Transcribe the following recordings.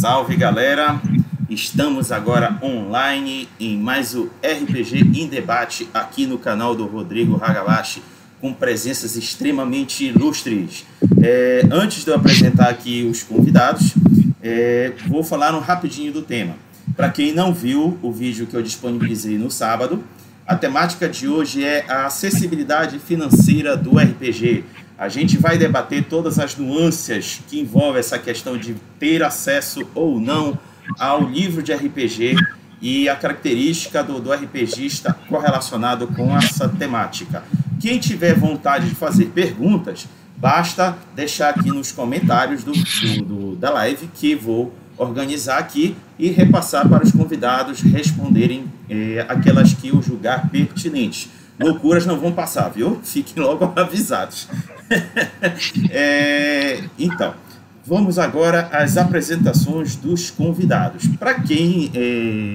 Salve galera! Estamos agora online em mais o RPG em Debate aqui no canal do Rodrigo Hagabashi, com presenças extremamente ilustres. É, antes de eu apresentar aqui os convidados, é, vou falar um rapidinho do tema. Para quem não viu o vídeo que eu disponibilizei no sábado, a temática de hoje é a acessibilidade financeira do RPG. A gente vai debater todas as nuances que envolvem essa questão de ter acesso ou não ao livro de RPG e a característica do, do RPGista correlacionado com essa temática. Quem tiver vontade de fazer perguntas, basta deixar aqui nos comentários do, do, da live que vou organizar aqui e repassar para os convidados responderem eh, aquelas que eu julgar pertinentes. Loucuras não vão passar, viu? Fiquem logo avisados. é, então, vamos agora às apresentações dos convidados. Para quem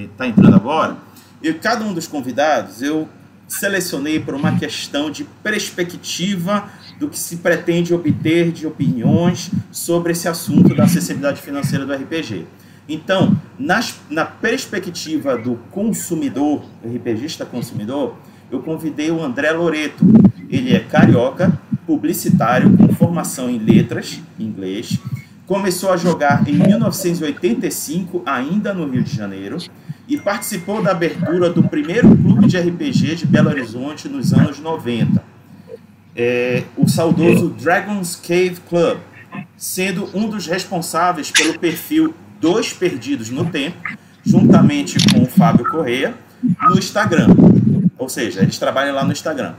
está é, entrando agora, eu, cada um dos convidados eu selecionei por uma questão de perspectiva do que se pretende obter de opiniões sobre esse assunto da acessibilidade financeira do RPG. Então, nas, na perspectiva do consumidor, RPGista consumidor, eu convidei o André Loreto. Ele é carioca, publicitário com formação em letras, inglês. Começou a jogar em 1985, ainda no Rio de Janeiro, e participou da abertura do primeiro clube de RPG de Belo Horizonte nos anos 90. É, o saudoso Dragon's Cave Club, sendo um dos responsáveis pelo perfil Dois Perdidos no Tempo, juntamente com o Fábio Correia, no Instagram. Ou seja, eles trabalham lá no Instagram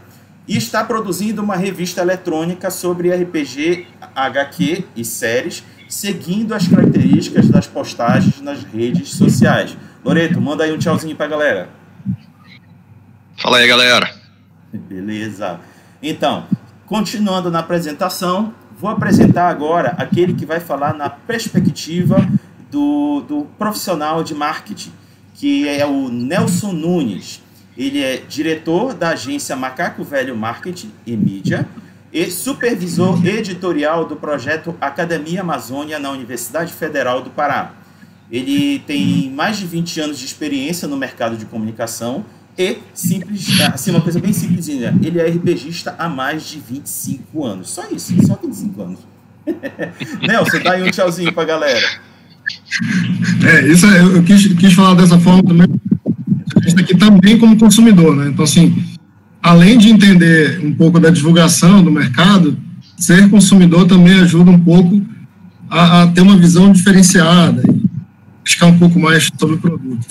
e está produzindo uma revista eletrônica sobre RPG, HQ e séries, seguindo as características das postagens nas redes sociais. Loreto, manda aí um tchauzinho pra galera. Fala aí, galera. Beleza. Então, continuando na apresentação, vou apresentar agora aquele que vai falar na perspectiva do, do profissional de marketing, que é o Nelson Nunes. Ele é diretor da agência Macaco Velho Marketing e Mídia e supervisor editorial do projeto Academia Amazônia na Universidade Federal do Pará. Ele tem mais de 20 anos de experiência no mercado de comunicação e, simples, assim, uma coisa bem simplesinha, ele é RPGista há mais de 25 anos. Só isso, só 25 anos. Nelson, dá aí um tchauzinho pra galera. É, isso é, eu quis, quis falar dessa forma também, isso aqui também como consumidor, né? Então, assim, além de entender um pouco da divulgação do mercado, ser consumidor também ajuda um pouco a, a ter uma visão diferenciada e buscar um pouco mais sobre o produto.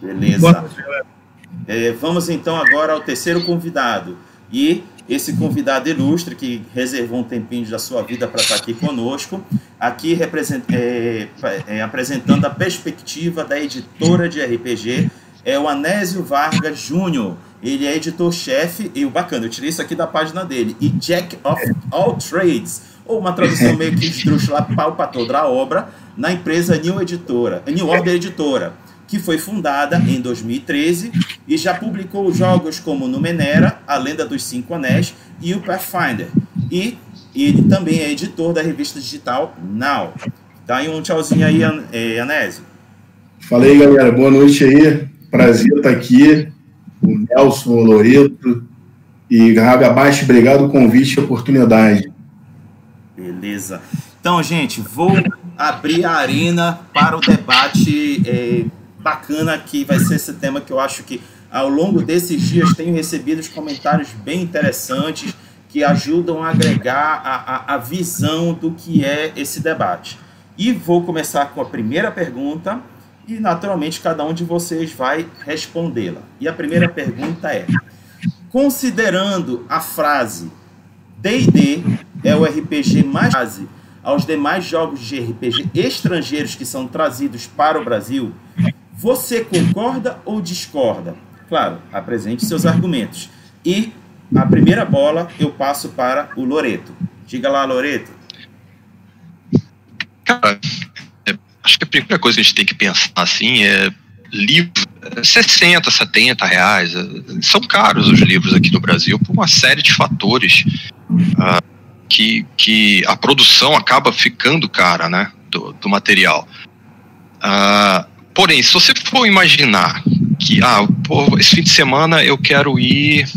Beleza. É, vamos então agora ao terceiro convidado. E esse convidado ilustre que reservou um tempinho da sua vida para estar aqui conosco, aqui é, é, apresentando a perspectiva da editora de RPG é o Anésio Vargas Júnior. Ele é editor-chefe, e o bacana, eu tirei isso aqui da página dele, e Jack of All Trades, ou uma tradução meio que esdrúxula, pau para toda a obra, na empresa New Editora, New Order Editora, que foi fundada em 2013 e já publicou jogos como Numenera, A Lenda dos Cinco Anéis e o Pathfinder. E ele também é editor da revista digital Now. Dá aí um tchauzinho aí, eh, Anésio. Fala aí, galera. Boa noite aí. Prazer estar aqui, o Nelson, o Loreto e Ragabaixo, obrigado pelo convite e oportunidade. Beleza. Então, gente, vou abrir a arena para o debate é, bacana que vai ser esse tema que eu acho que ao longo desses dias tenho recebido comentários bem interessantes que ajudam a agregar a, a, a visão do que é esse debate. E vou começar com a primeira pergunta, e naturalmente cada um de vocês vai respondê-la. E a primeira pergunta é: considerando a frase D&D é o RPG mais base aos demais jogos de RPG estrangeiros que são trazidos para o Brasil, você concorda ou discorda? Claro, apresente seus argumentos. E a primeira bola eu passo para o Loreto. Diga lá, Loreto. Cara, acho que a primeira coisa que a gente tem que pensar assim é livro 60, 70 reais. São caros os livros aqui no Brasil por uma série de fatores uh, que, que a produção acaba ficando cara, né? Do, do material. Uh, porém, se você for imaginar que, ah, pô, esse fim de semana eu quero ir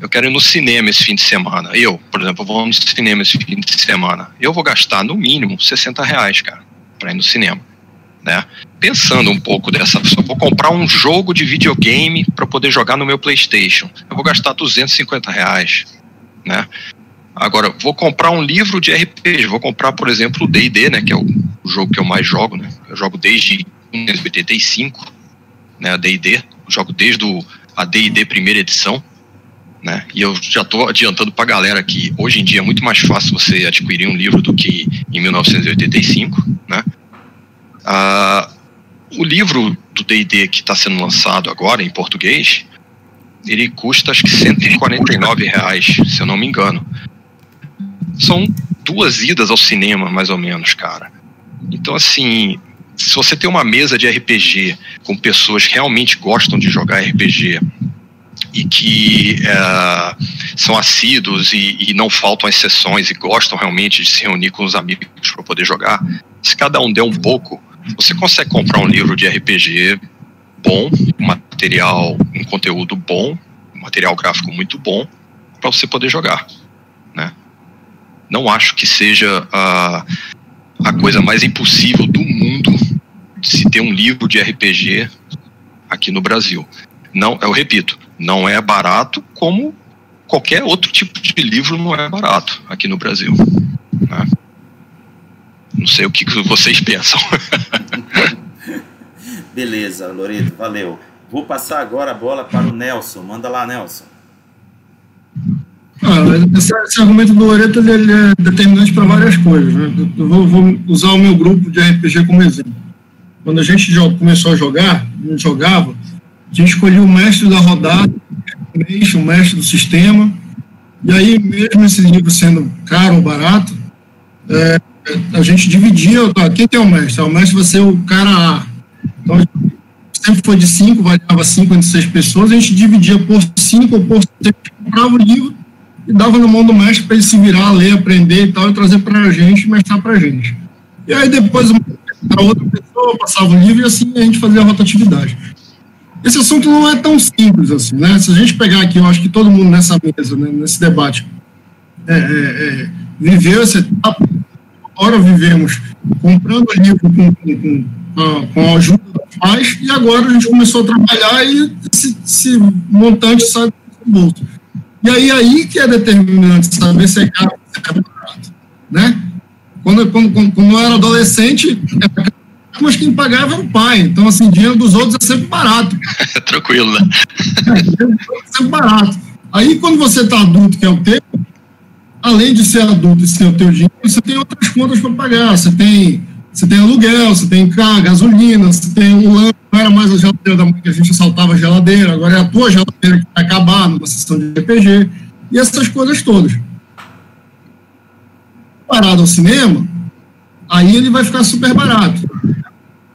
eu quero ir no cinema esse fim de semana. Eu, por exemplo, vou no cinema esse fim de semana. Eu vou gastar no mínimo 60 reais, cara, para ir no cinema. Né? Pensando um pouco dessa, eu vou comprar um jogo de videogame para poder jogar no meu PlayStation. Eu vou gastar 250 reais, né? Agora, vou comprar um livro de RPG. Vou comprar, por exemplo, o D&D, né? Que é o, o, jogo que eu mais jogo, né? Eu jogo desde 1985, né? D&D. Jogo desde o, a D&D primeira edição. Né? E eu já estou adiantando para a galera que hoje em dia é muito mais fácil você adquirir um livro do que em 1985. Né? Ah, o livro do D&D que está sendo lançado agora em português, ele custa acho que 149 reais, se eu não me engano. São duas idas ao cinema, mais ou menos, cara. Então, assim, se você tem uma mesa de RPG com pessoas que realmente gostam de jogar RPG e que é, são assíduos e, e, não faltam as sessões e gostam realmente de se reunir com os amigos para poder jogar, se cada um der um pouco, você consegue comprar um livro de RPG bom, material, um conteúdo bom, um material gráfico muito bom para você poder jogar, né? Não acho que seja a, a coisa mais impossível do mundo se ter um livro de RPG aqui no Brasil. Não, eu repito, não é barato como qualquer outro tipo de livro não é barato aqui no Brasil. Né? Não sei o que vocês pensam. Beleza, Loreto, valeu. Vou passar agora a bola para o Nelson. Manda lá, Nelson. Ah, esse, esse, argumento do Loreto ele é determinante para várias coisas. Né? Eu vou, vou, usar o meu grupo de RPG como exemplo. Quando a gente começou a jogar, a gente jogava, a gente escolhia o mestre da rodada, o mestre do sistema, e aí, mesmo esse livro sendo caro ou barato, é, a gente dividia, tá, quem tem o mestre? O mestre vai ser o cara A. Então, sempre foi de cinco, variava cinco entre seis pessoas, a gente dividia por cinco ou por seis, comprava o livro e dava na mão do mestre para ele se virar, ler, aprender e tal, e trazer para a gente, e mestrar para a gente. E aí depois a outra pessoa passava o livro e assim a gente fazia a rotatividade. Esse assunto não é tão simples assim, né? Se a gente pegar aqui, eu acho que todo mundo nessa mesa, né, nesse debate, é, é, é, viveu essa etapa, agora vivemos comprando livro com, com, com, com a ajuda dos pais, e agora a gente começou a trabalhar e esse, esse montante sai do bolso. E aí, aí que é determinante saber se é caro ou se é barato, né? Quando, quando, quando eu era adolescente, era mas quem pagava era o pai. Então, assim, dinheiro dos outros é sempre barato. Tranquilo, né? É, sempre barato. Aí, quando você está adulto, que é o teu, além de ser adulto e ser o teu dinheiro, você tem outras contas para pagar. Você tem, você tem aluguel, você tem carro, gasolina, você tem um lance. Não era mais a geladeira da mãe que a gente assaltava a geladeira, agora é a tua geladeira que vai acabar numa sessão de RPG. E essas coisas todas. Parado ao cinema, aí ele vai ficar super barato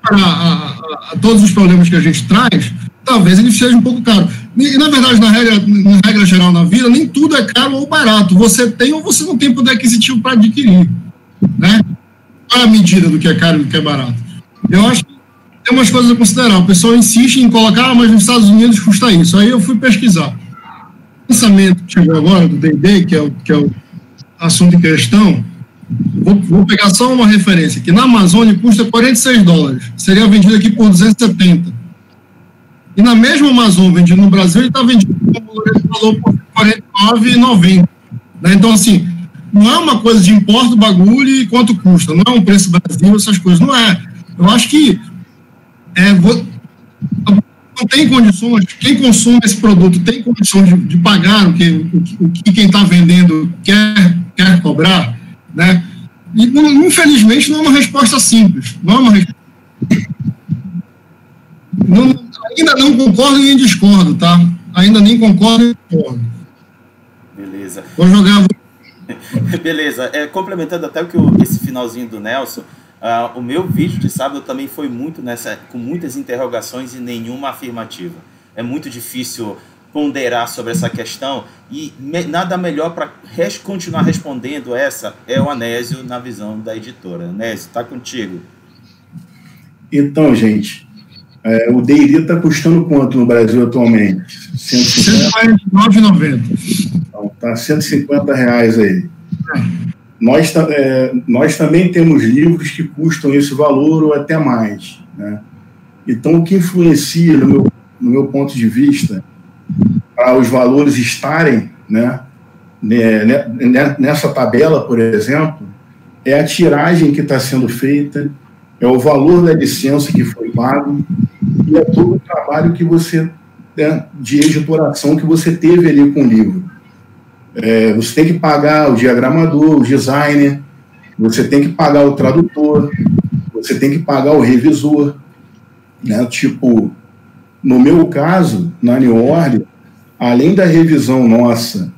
para a, a, todos os problemas que a gente traz, talvez ele seja um pouco caro. E, na verdade, na regra, na regra geral na vida, nem tudo é caro ou barato. Você tem ou você não tem poder aquisitivo para adquirir. Né? Qual é a medida do que é caro e do que é barato? Eu acho que tem umas coisas a considerar. O pessoal insiste em colocar, ah, mas nos Estados Unidos custa isso. Aí eu fui pesquisar. O lançamento que chegou agora, do D&D, que, é o, que é o assunto em questão, Vou, vou, pegar só uma referência, que na Amazônia custa 46 dólares, seria vendido aqui por 270. E na mesma Amazônia, vendido no Brasil, ele está vendido, falou, por 49,90. Né? Então, assim, não é uma coisa de importa o bagulho e quanto custa, não é um preço Brasil, essas coisas, não é. Eu acho que é, vou, não tem condições, quem consome esse produto tem condições de, de pagar o que, o, o que quem está vendendo quer, quer cobrar, né? E, infelizmente, não é uma resposta simples. Não é uma resposta. Não, ainda não concordo nem discordo, tá? Ainda nem concordo nem discordo. Beleza. Vou jogar. Beleza. É, complementando até o que o, esse finalzinho do Nelson, uh, o meu vídeo de sábado também foi muito nessa, com muitas interrogações e nenhuma afirmativa. É muito difícil ponderar sobre essa questão e me, nada melhor para res, continuar respondendo essa é o Anésio na visão da editora. Anésio, está contigo. Então, gente, é, o D&D está custando quanto no Brasil atualmente? R$ 149,90. Então, tá 150 reais aí. Nós, é, nós também temos livros que custam esse valor ou até mais. Né? Então, o que influencia, no meu, no meu ponto de vista, para os valores estarem né, né, né, nessa tabela, por exemplo, é a tiragem que está sendo feita, é o valor da licença que foi pago e é todo o trabalho que você, né, de editoração que você teve ali com o livro. É, você tem que pagar o diagramador, o designer, você tem que pagar o tradutor, você tem que pagar o revisor. Né? Tipo, no meu caso, na New Orleans, além da revisão nossa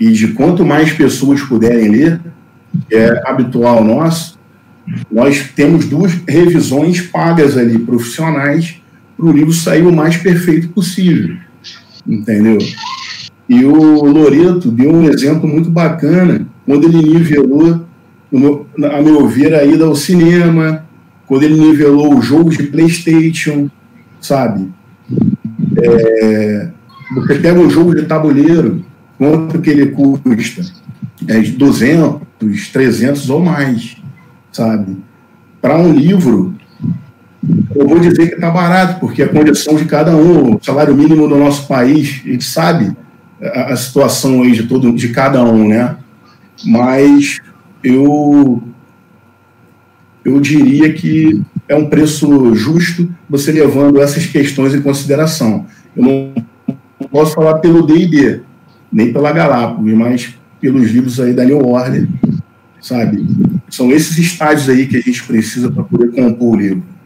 e de quanto mais pessoas puderem ler, é habitual nosso, nós temos duas revisões pagas ali, profissionais, para o livro sair o mais perfeito possível. Entendeu? E o Loreto deu um exemplo muito bacana quando ele nivelou, a meu ver, a ida ao cinema, quando ele nivelou os jogos de PlayStation, sabe? É, você pega um jogo de tabuleiro, quanto que ele custa? É 200, 300 ou mais, sabe? Para um livro, eu vou dizer que está barato, porque a condição de cada um, o salário mínimo do nosso país, a gente sabe a, a situação aí de todo de cada um, né? Mas eu eu diria que é um preço justo você levando essas questões em consideração. Eu não posso falar pelo D&D, nem pela Galápagos, mas pelos livros aí da New Order, sabe? São esses estágios aí que a gente precisa para poder compor o livro.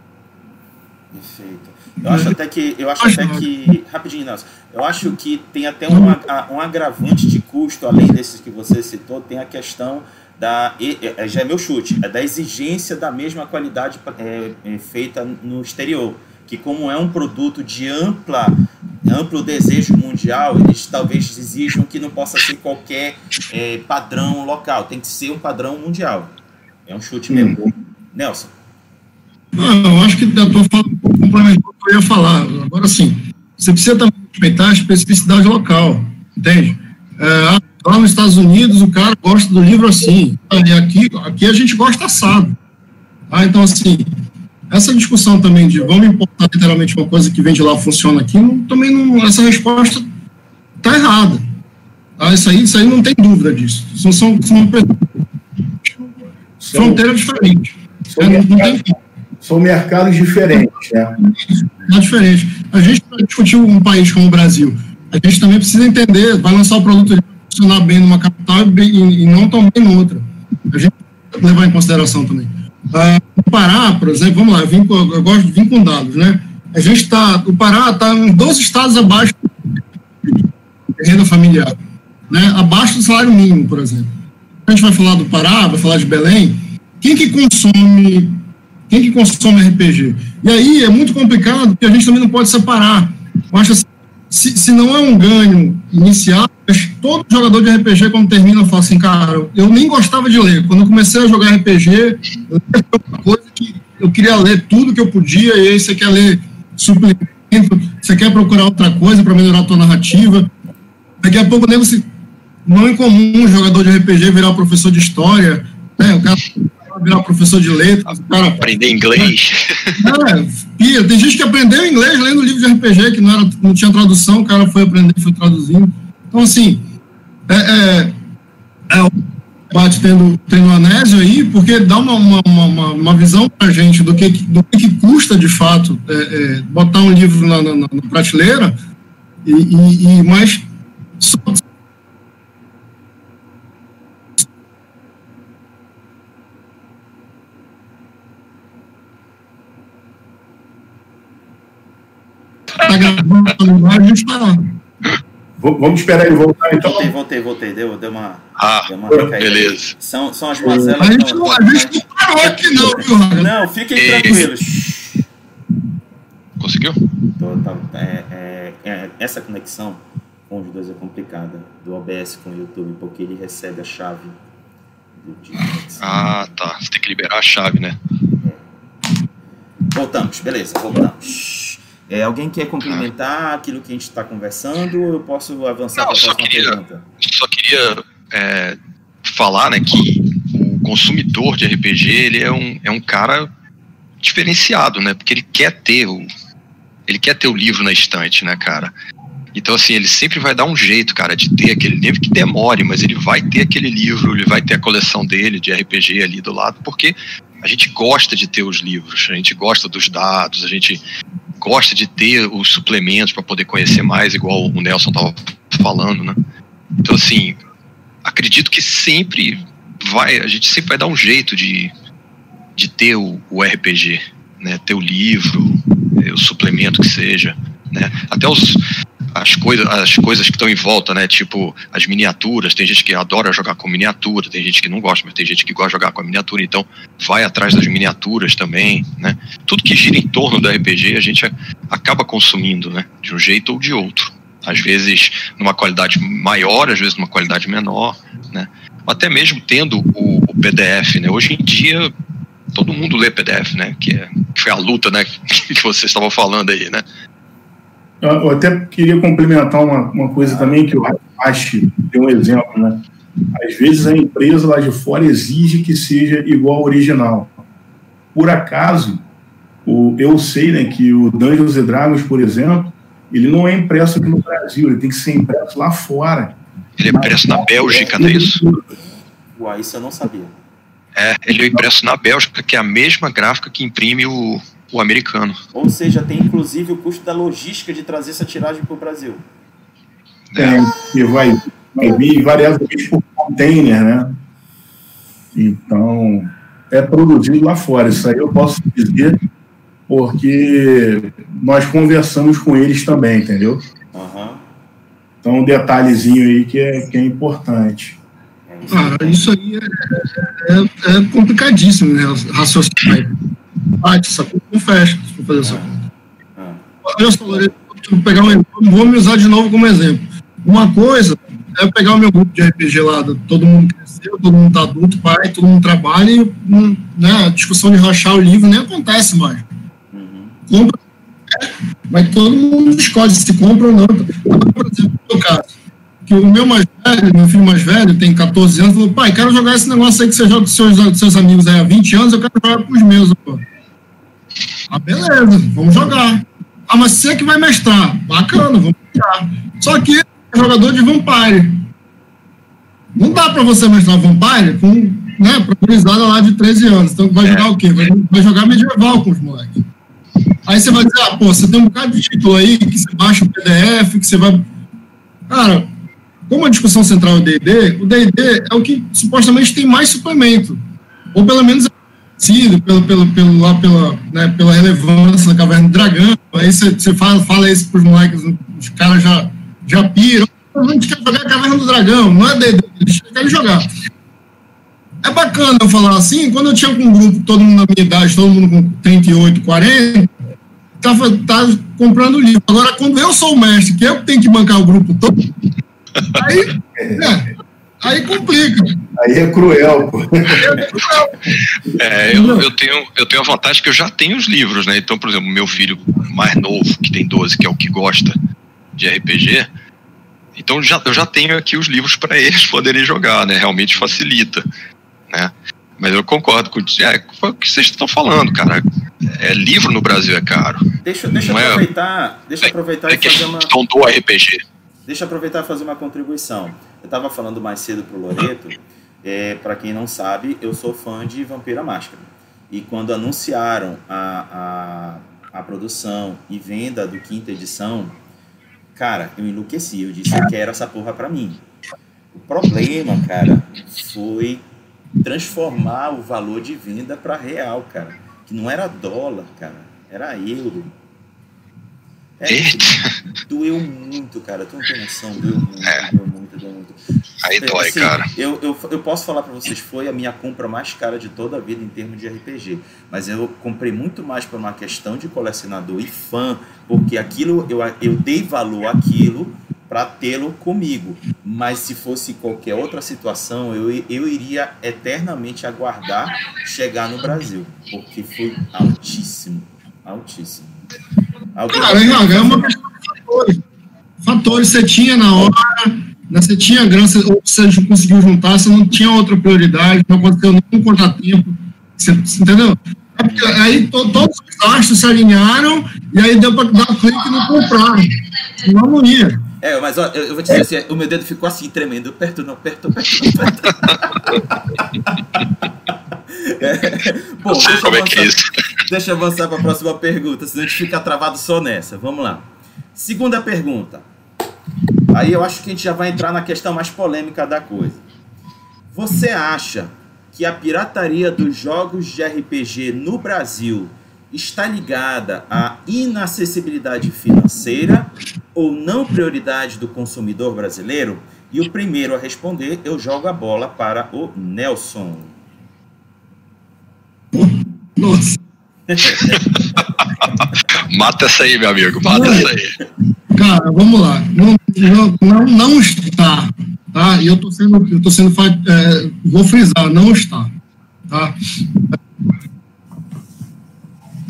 Eu acho até que. Eu acho até que. Rapidinho, Nelson. Eu acho que tem até um, um agravante de custo, além desses que você citou, tem a questão da. Já é meu chute, é da exigência da mesma qualidade é, é, feita no exterior. Que como é um produto de ampla, amplo desejo mundial, eles talvez exijam que não possa ser qualquer é, padrão local, tem que ser um padrão mundial. É um chute mesmo. Uhum. Nelson. Não, acho que a tua fala complementou o que eu ia falar. Agora, sim, você precisa também respeitar a especificidade local, entende? É, lá nos Estados Unidos, o cara gosta do livro assim, e aqui, aqui a gente gosta assado. Ah, então, assim, essa discussão também de vamos importar literalmente uma coisa que vem de lá funciona aqui, não, também não, essa resposta está errada. Ah, isso, aí, isso aí não tem dúvida disso. São, são, são fronteiras diferentes. São, não tem são mercados diferentes. Né? É diferente. A gente, para discutir um país como o Brasil, a gente também precisa entender, vai lançar o produto funcionar bem numa capital e, e não tão bem em outra. A gente tem que levar em consideração também. Uh, o Pará, por exemplo, vamos lá, eu, vim, eu gosto de vir com dados, né? A gente está, o Pará está em 12 estados abaixo da renda familiar, né? Abaixo do salário mínimo, por exemplo. A gente vai falar do Pará, vai falar de Belém. Quem que consome quem que consome RPG? E aí é muito complicado, porque a gente também não pode separar. Eu acho assim, se, se não é um ganho inicial, todo jogador de RPG, quando termina, fala assim, cara, eu nem gostava de ler. Quando eu comecei a jogar RPG, eu coisa que eu queria ler tudo que eu podia, e aí você quer ler suplemento, você quer procurar outra coisa para melhorar a tua narrativa. Daqui a pouco, nem você. Não é comum um jogador de RPG virar professor de história, né? O cara virar professor de letras. Cara, Aprender inglês. É, tem gente que aprendeu inglês lendo livro de RPG, que não, era, não tinha tradução, o cara foi aprender e foi traduzindo. Então, assim, é, é, é o debate tendo, tendo anésio aí, porque dá uma, uma, uma, uma visão para a gente do que, do que custa, de fato, é, é, botar um livro na, na, na prateleira, e, e, e mas só, Tá gravando a gente. Vamos esperar ele voltar então. Voltei, voltei, voltei. Deu, deu uma. Ah, deu uma beleza. São, são as mazelas. A gente, não, a gente não parou aqui, não, viu, Não, fiquem tranquilos. Conseguiu? Tô, tá, é, é, é, essa conexão com os dois é complicada. Do OBS com o YouTube, porque ele recebe a chave. ah, tá. Você tem que liberar a chave, né? Voltamos, beleza, voltamos. É, alguém quer complementar aquilo que a gente está conversando? Eu posso avançar para a próxima queria, pergunta? Só queria é, falar né, que o consumidor de RPG ele é um, é um cara diferenciado, né? Porque ele quer ter o, ele quer ter o livro na estante, né, cara? Então, assim, ele sempre vai dar um jeito, cara, de ter aquele livro que demore, mas ele vai ter aquele livro, ele vai ter a coleção dele de RPG ali do lado, porque a gente gosta de ter os livros, a gente gosta dos dados, a gente gosta de ter os suplementos para poder conhecer mais, igual o Nelson estava falando, né? Então, assim, acredito que sempre vai, a gente sempre vai dar um jeito de, de ter o, o RPG, né? Ter o livro, o suplemento que seja, né? Até os, as, coisa, as coisas que estão em volta, né? Tipo as miniaturas. Tem gente que adora jogar com miniatura, tem gente que não gosta, mas tem gente que gosta de jogar com a miniatura. Então, vai atrás das miniaturas também, né? Tudo que gira em torno do RPG a gente acaba consumindo, né? De um jeito ou de outro. Às vezes numa qualidade maior, às vezes numa qualidade menor, né? Até mesmo tendo o, o PDF, né? Hoje em dia todo mundo lê PDF, né? Que, é, que foi a luta, né? Que vocês estavam falando aí, né? Eu até queria complementar uma, uma coisa também que o Rashi deu um exemplo, né? Às vezes a empresa lá de fora exige que seja igual ao original. Por acaso, o, eu sei né, que o Dungeons and Dragons, por exemplo, ele não é impresso aqui no Brasil, ele tem que ser impresso lá fora. Ele é impresso na Bélgica, não é isso? Uai, isso eu não sabia. É, ele é impresso na Bélgica, que é a mesma gráfica que imprime o, o americano. Ou seja, tem inclusive o custo da logística de trazer essa tiragem para o Brasil. É, e vai, vai vir variavelmente por container, né? Então, é produzido lá fora. Isso aí eu posso dizer porque nós conversamos com eles também, entendeu? Uhum. Então, um detalhezinho aí que é, que é importante. Ah, isso aí é, é, é complicadíssimo, né? Raciocinar bate essa conta, não fecha se for fazer essa conta. Olha só, Loreto, vou pegar um vou me usar de novo como exemplo. Uma coisa é pegar o meu grupo de RPG lá, todo mundo cresceu, todo mundo tá adulto, pai, todo mundo trabalha e né, a discussão de rachar o livro nem acontece mais. Uhum. Compra, mas todo mundo escolhe se compra ou não. Por exemplo, no meu caso, que o meu mais velho, meu filho mais velho, tem 14 anos, falou, pai, quero jogar esse negócio aí que você joga com seus, seus amigos aí há 20 anos, eu quero jogar com os meus. Pô. Ah, beleza, vamos jogar. Ah, mas você é que vai mestrar. Bacana, vamos jogar. Só que é jogador de Vampire. Não dá para você mestrar Vampire com, né, pra lá de 13 anos. Então vai jogar o quê? Vai, vai jogar medieval com os moleques. Aí você vai dizer, ah, pô, você tem um bocado de título aí que você baixa o PDF, que você vai. Cara, como a discussão central é o DD, o DD é o que supostamente tem mais suplemento. Ou pelo menos é conhecido pelo, pelo, pelo, lá pela, né, pela relevância da Caverna do Dragão. Aí você fala, fala isso para os moleques, os caras já, já piram. A gente quer jogar a Caverna do Dragão, não é DD, eles querem jogar. É bacana eu falar assim, quando eu tinha com um grupo, todo mundo na minha idade, todo mundo com 38, 40, tava, tava comprando livro. Agora, quando eu sou o mestre, que eu tenho que bancar o grupo todo, aí, é, aí complica. Aí é cruel, pô. É, eu, eu, tenho, eu tenho a vantagem que eu já tenho os livros, né? Então, por exemplo, meu filho mais novo, que tem 12, que é o que gosta de RPG, então já, eu já tenho aqui os livros para eles poderem jogar, né? Realmente facilita, né? Mas eu concordo com é, o que vocês estão falando, cara. É, livro no Brasil é caro. Deixa, deixa eu é aproveitar, é, deixa aproveitar é, e fazer uma. do RPG. Deixa eu aproveitar e fazer uma contribuição. Eu estava falando mais cedo pro Loreto é, para quem não sabe, eu sou fã de Vampira Máscara. E quando anunciaram a, a, a produção e venda do quinta edição, cara, eu enlouqueci. Eu disse, eu quero essa porra pra mim. O problema, cara, foi transformar o valor de venda para real, cara. Que não era dólar, cara, era euro. É, doeu muito, cara. Tu não tem noção, doeu muito, é. doeu muito, doeu muito. Aí é, dói, assim, cara. Eu, eu, eu posso falar para vocês, foi a minha compra mais cara de toda a vida em termos de RPG. Mas eu comprei muito mais por uma questão de colecionador e fã, porque aquilo eu, eu dei valor àquilo para tê-lo comigo. Mas se fosse qualquer outra situação, eu, eu iria eternamente aguardar chegar no Brasil, porque foi altíssimo Altíssimo. Alguém Cara, é uma questão de fatores. Fatores você tinha na hora, né, você tinha grana, ou você conseguiu juntar, você não tinha outra prioridade, não aconteceu nenhum contratempo. Você, entendeu? É aí to, todos os astros se alinharam e aí deu para dar clique e não comprar. Não ia. É, mas ó, eu, vou te dizer assim, o meu dedo ficou assim, tremendo. Perto não, perto, perto não, perto. é. Bom, deixa eu, avançar, é deixa eu avançar para a próxima pergunta, senão a gente fica travado só nessa. Vamos lá. Segunda pergunta. Aí eu acho que a gente já vai entrar na questão mais polêmica da coisa. Você acha que a pirataria dos jogos de RPG no Brasil está ligada à inacessibilidade financeira ou não prioridade do consumidor brasileiro? E o primeiro a responder, eu jogo a bola para o Nelson. Nossa. Mata essa aí, meu amigo, mata não, essa aí. Cara, vamos lá. Não, não, não está, tá? E eu tô sendo, eu tô sendo, é, vou frisar, não está, tá?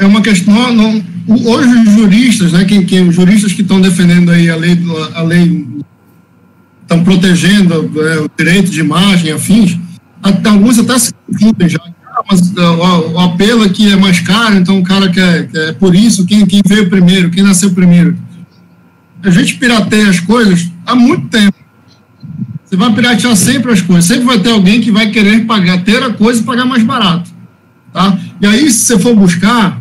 É uma questão. Não, hoje os juristas, né, quem, quem, os juristas que estão defendendo aí a lei, a lei estão protegendo é, o direito de imagem, afins, até, alguns até se confundem já. Ah, mas o, o, apelo aqui é mais caro, então o cara quer, quer por isso, quem, quem veio primeiro, quem nasceu primeiro. A gente pirateia as coisas há muito tempo. Você vai piratear sempre as coisas. Sempre vai ter alguém que vai querer pagar, ter a coisa e pagar mais barato. Tá? E aí, se você for buscar,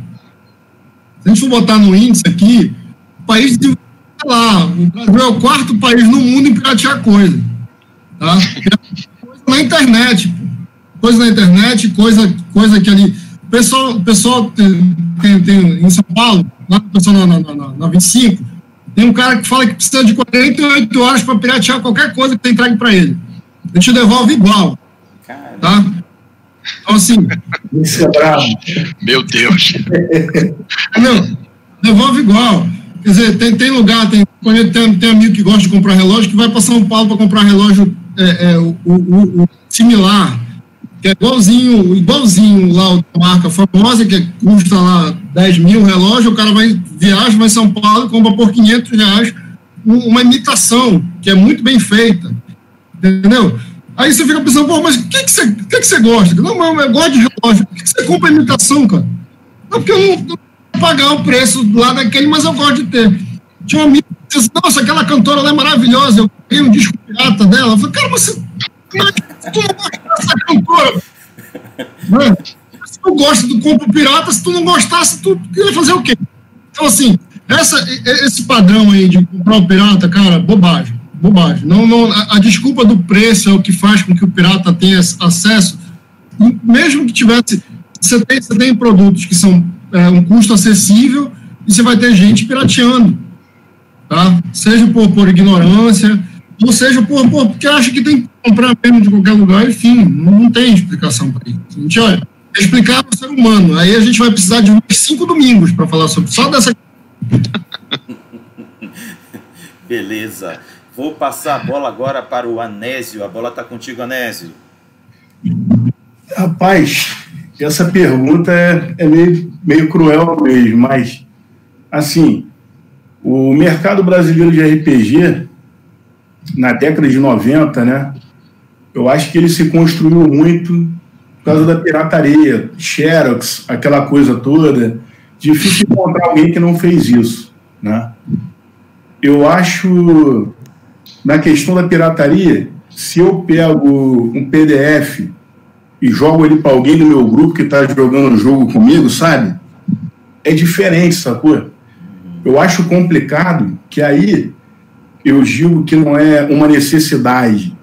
a gente for botar no índice aqui, o país de lá, o Brasil é o quarto país no mundo em piratear coisa. Tá? Coisa na internet, coisa na internet, coisa, coisa que ali. O pessoal, pessoal tem, tem, tem, em São Paulo, lá pessoal na, na, na, na 25, tem um cara que fala que precisa de 48 horas para piratear qualquer coisa que tem entregue para ele. A gente devolve igual. Tá? Então, assim. Isso é bravo. Meu Deus. Não, devolve igual. Quer dizer, tem, tem lugar, tem, tem, tem amigo que gosta de comprar relógio que vai para São Paulo para comprar relógio é, é, o, o, o, similar, que é igualzinho, igualzinho lá da marca famosa, que custa lá 10 mil relógio, o cara vai, viaja, vai São Paulo e compra por 500 reais uma imitação, que é muito bem feita. Entendeu? Aí você fica pensando, pô, mas o que, que, você, que, que você gosta? Não, mas eu gosto de relógio. Por que, que você compra imitação, cara? Não, porque eu não, não vou pagar o preço lá daquele, mas eu gosto de ter. Tinha uma amiga que disse, nossa, aquela cantora é maravilhosa, eu peguei um disco pirata dela. Eu falei, cara, mas você, mas tu não gosta dessa cantora? Né? Se tu gosta do compro pirata, se tu não gostasse, tu ia fazer o quê? Então, assim, essa, esse padrão aí de comprar o pirata, cara, bobagem bobagem. Não, não, a, a, desculpa do preço é o que faz com que o pirata tenha acesso. Mesmo que tivesse. Você tem, você tem produtos que são é, um custo acessível e você vai ter gente pirateando. Tá? Seja por, por ignorância, ou seja por, por, porque acha que tem que comprar mesmo de qualquer lugar, enfim, não, tem explicação para isso. A gente, olha, explicar para o ser humano. Aí a gente vai precisar de uns cinco domingos para falar sobre só dessa. Beleza. Vou passar a bola agora para o Anésio. A bola está contigo, Anésio. Rapaz, essa pergunta é, é meio, meio cruel mesmo, mas, assim, o mercado brasileiro de RPG, na década de 90, né, eu acho que ele se construiu muito por causa da pirataria, Xerox, aquela coisa toda. Difícil encontrar alguém que não fez isso, né? Eu acho na questão da pirataria, se eu pego um PDF e jogo ele para alguém do meu grupo que está jogando o jogo comigo, sabe? É diferente, sacou? Eu acho complicado que aí eu digo que não é uma necessidade,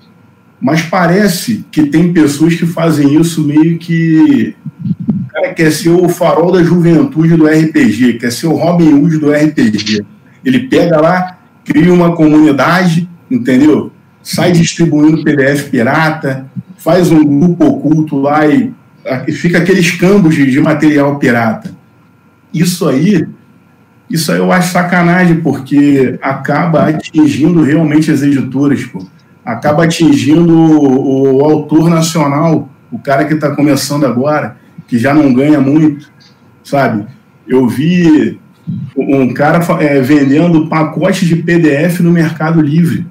mas parece que tem pessoas que fazem isso meio que. Cara quer ser o farol da juventude do RPG, quer ser o Robin Hood do RPG. Ele pega lá, cria uma comunidade entendeu? Sai distribuindo PDF pirata, faz um grupo oculto lá e, e fica aqueles cambos de, de material pirata. Isso aí, isso aí eu acho sacanagem, porque acaba atingindo realmente as editoras, pô. acaba atingindo o, o autor nacional, o cara que está começando agora, que já não ganha muito, sabe? Eu vi um cara é, vendendo pacote de PDF no Mercado Livre.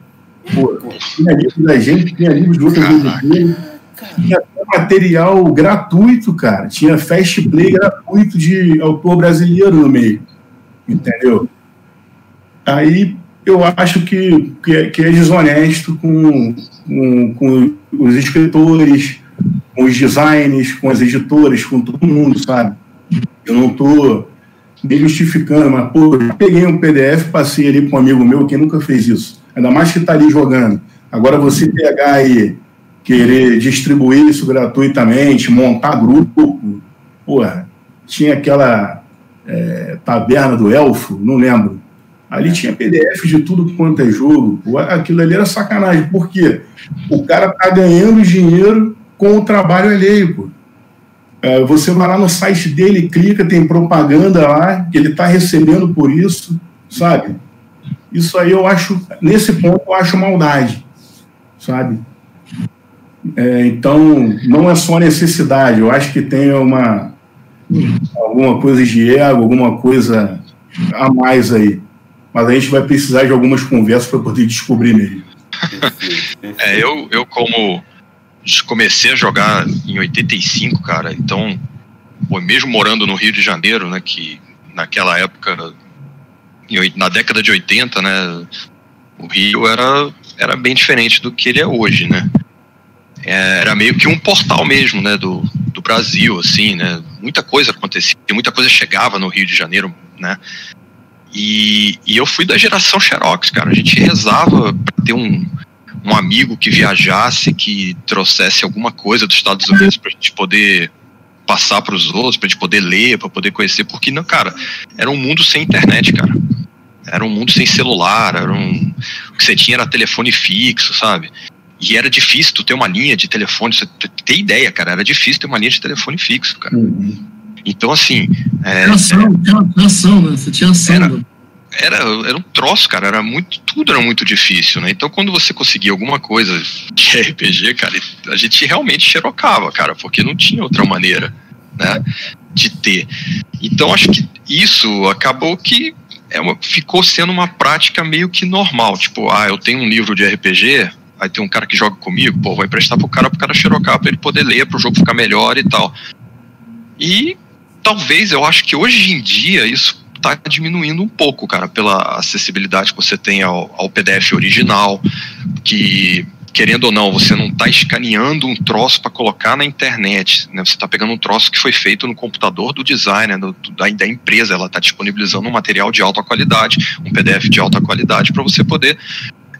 Pô, tinha livro da gente, tinha livro de outras editoras, tinha material gratuito, cara. Tinha fast play gratuito de autor brasileiro no meio. Entendeu? Aí eu acho que, que, é, que é desonesto com, com, com os escritores, com os designers, com as editoras, com todo mundo, sabe? Eu não estou me justificando, mas, pô, eu peguei um PDF, passei ali com um amigo meu que nunca fez isso. Ainda mais que está ali jogando. Agora você pegar e querer distribuir isso gratuitamente, montar grupo, porra, tinha aquela é, taberna do elfo, não lembro. Ali tinha PDF de tudo quanto é jogo. Aquilo ali era sacanagem, porque o cara tá ganhando dinheiro com o trabalho alheio, pô. É, você vai lá no site dele, clica, tem propaganda lá, que ele está recebendo por isso, sabe? Isso aí eu acho, nesse ponto, eu acho maldade, sabe? É, então, não é só necessidade, eu acho que tem uma alguma coisa de ego, alguma coisa a mais aí. Mas a gente vai precisar de algumas conversas para poder descobrir mesmo. É, eu, eu como comecei a jogar em 85, cara, então, mesmo morando no Rio de Janeiro, né, que naquela época, na década de 80, né, o Rio era, era bem diferente do que ele é hoje, né. É, era meio que um portal mesmo, né, do, do Brasil, assim, né, muita coisa acontecia, muita coisa chegava no Rio de Janeiro, né, e, e eu fui da geração Xerox, cara, a gente rezava para ter um, um amigo que viajasse, que trouxesse alguma coisa dos Estados Unidos para a gente poder passar para os outros, para a gente poder ler, para poder conhecer, porque não, cara, era um mundo sem internet, cara. Era um mundo sem celular, era um, o que você tinha era telefone fixo, sabe? E era difícil tu ter uma linha de telefone, você ter ideia, cara, era difícil ter uma linha de telefone fixo, cara. Uhum. Então, assim. É, tinha ação, tinha ação, né? Você tinha ação. Era, era, era um troço, cara, era muito, tudo era muito difícil, né? Então quando você conseguia alguma coisa de RPG, cara, a gente realmente xerocava, cara, porque não tinha outra maneira, né, de ter. Então acho que isso acabou que é uma, ficou sendo uma prática meio que normal, tipo, ah, eu tenho um livro de RPG, aí tem um cara que joga comigo, pô, vou emprestar pro cara pro cara xerocar pra ele poder ler, pro jogo ficar melhor e tal. E talvez eu acho que hoje em dia isso está diminuindo um pouco, cara, pela acessibilidade que você tem ao, ao PDF original, que querendo ou não, você não está escaneando um troço para colocar na internet, né? Você está pegando um troço que foi feito no computador do designer, do, da, da, empresa, ela está disponibilizando um material de alta qualidade, um PDF de alta qualidade para você poder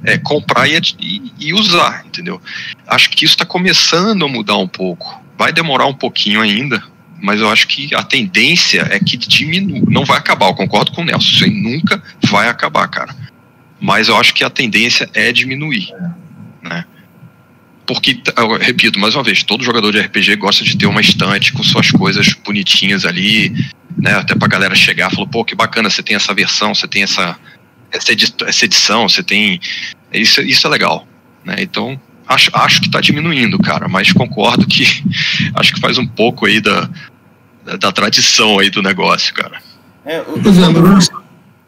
é, comprar e, e, e, usar, entendeu? Acho que isso está começando a mudar um pouco. Vai demorar um pouquinho ainda, mas eu acho que a tendência é que diminua. Não vai acabar, eu concordo com o Nelson, isso aí nunca vai acabar, cara. Mas eu acho que a tendência é diminuir, né? Porque, eu repito mais uma vez, todo jogador de RPG gosta de ter uma estante com suas coisas bonitinhas ali, né? Até pra galera chegar e falar, pô, que bacana, você tem essa versão, você tem essa, essa edição, você tem. Isso, isso é legal, né? Então, acho, acho que está diminuindo, cara, mas concordo que acho que faz um pouco aí da, da, da tradição aí do negócio, cara. É, o, é, mas...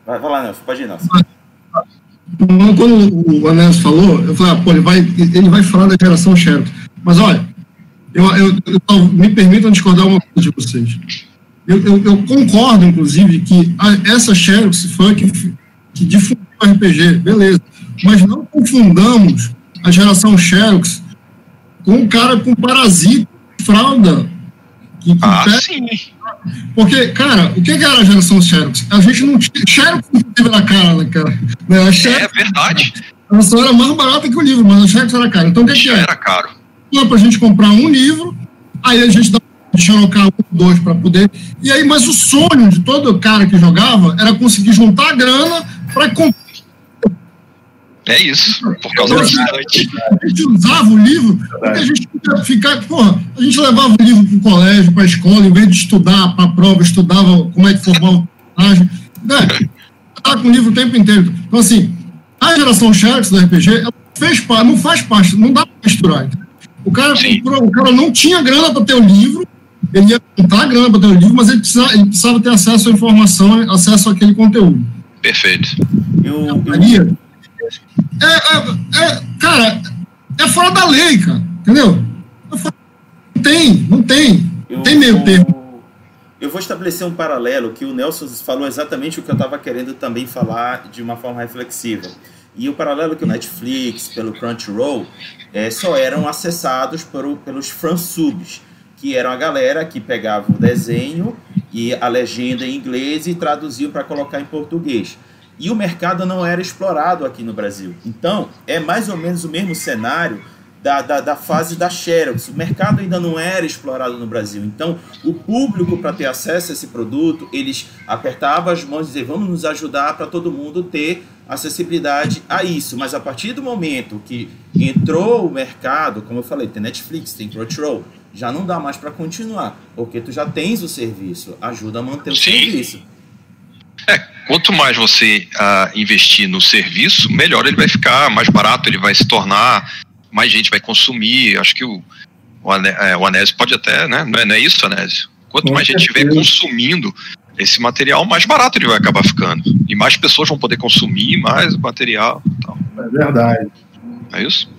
vai, vai lá, Nelson, pode ir, Nelson. Quando o Anésio falou, eu falei, ah, pô, ele vai, ele vai falar da geração Xerox. Mas olha, eu, eu, eu, me permitam discordar uma coisa de vocês. Eu, eu, concordo, inclusive, que a, essa Xerox foi que, que difundiu o RPG, beleza. Mas não confundamos a geração Xerox com um cara com parasita, fralda. Que, que ah, pega... sim. Porque, cara, o que era a geração Xerox? A gente não tinha. Xerox não teve na cara, né, cara? Né? Xerox, é verdade. Ela só era mais barata que o livro, mas a Xerox era cara. Então, o que, que era? Era caro. Então, pra gente comprar um livro, aí a gente dá xerocar um, dois para poder. E aí, mas o sonho de todo cara que jogava era conseguir juntar a grana para comprar é isso, por causa da estante. A gente usava o livro porque a gente ficar, porra, a gente levava o livro para o colégio, para a escola, em vez de estudar para a prova, estudava como é que formava o personagem. Né? Estava com o livro o tempo inteiro. Então, assim, a geração Sharks do RPG ela fez parte, não faz parte, não dá para misturar. O cara, comprou, o cara não tinha grana para ter o livro, ele ia contar a grana para ter o livro, mas ele precisava, ele precisava ter acesso à informação, acesso àquele conteúdo. Perfeito. Eu, eu... É, é, é, cara, é fora da lei, cara, entendeu? Não tem, não tem. Eu, tem meio termo. Eu vou estabelecer um paralelo que o Nelson falou exatamente o que eu estava querendo também falar de uma forma reflexiva. E o paralelo que o Netflix, pelo Crunchyroll, é, só eram acessados por, pelos fansubs, que eram a galera que pegava o desenho e a legenda em inglês e traduziam para colocar em português. E o mercado não era explorado aqui no Brasil. Então, é mais ou menos o mesmo cenário da, da, da, fase da Xerox. O mercado ainda não era explorado no Brasil. Então, o público, para ter acesso a esse produto, eles apertavam as mãos e diziam, vamos nos ajudar para todo mundo ter acessibilidade a isso. Mas a partir do momento que entrou o mercado, como eu falei, tem Netflix, tem Crunchyroll, já não dá mais para continuar, porque tu já tens o serviço, ajuda a manter o Sim. serviço. É, quanto mais você uh, investir no serviço, melhor ele vai ficar, mais barato ele vai se tornar, mais gente vai consumir. Acho que o, o, é, o Anésio pode até, né? Não é, não é isso, Anésio? Quanto mais gente estiver consumindo esse material, mais barato ele vai acabar ficando. E mais pessoas vão poder consumir mais material. Tal. É verdade. É isso?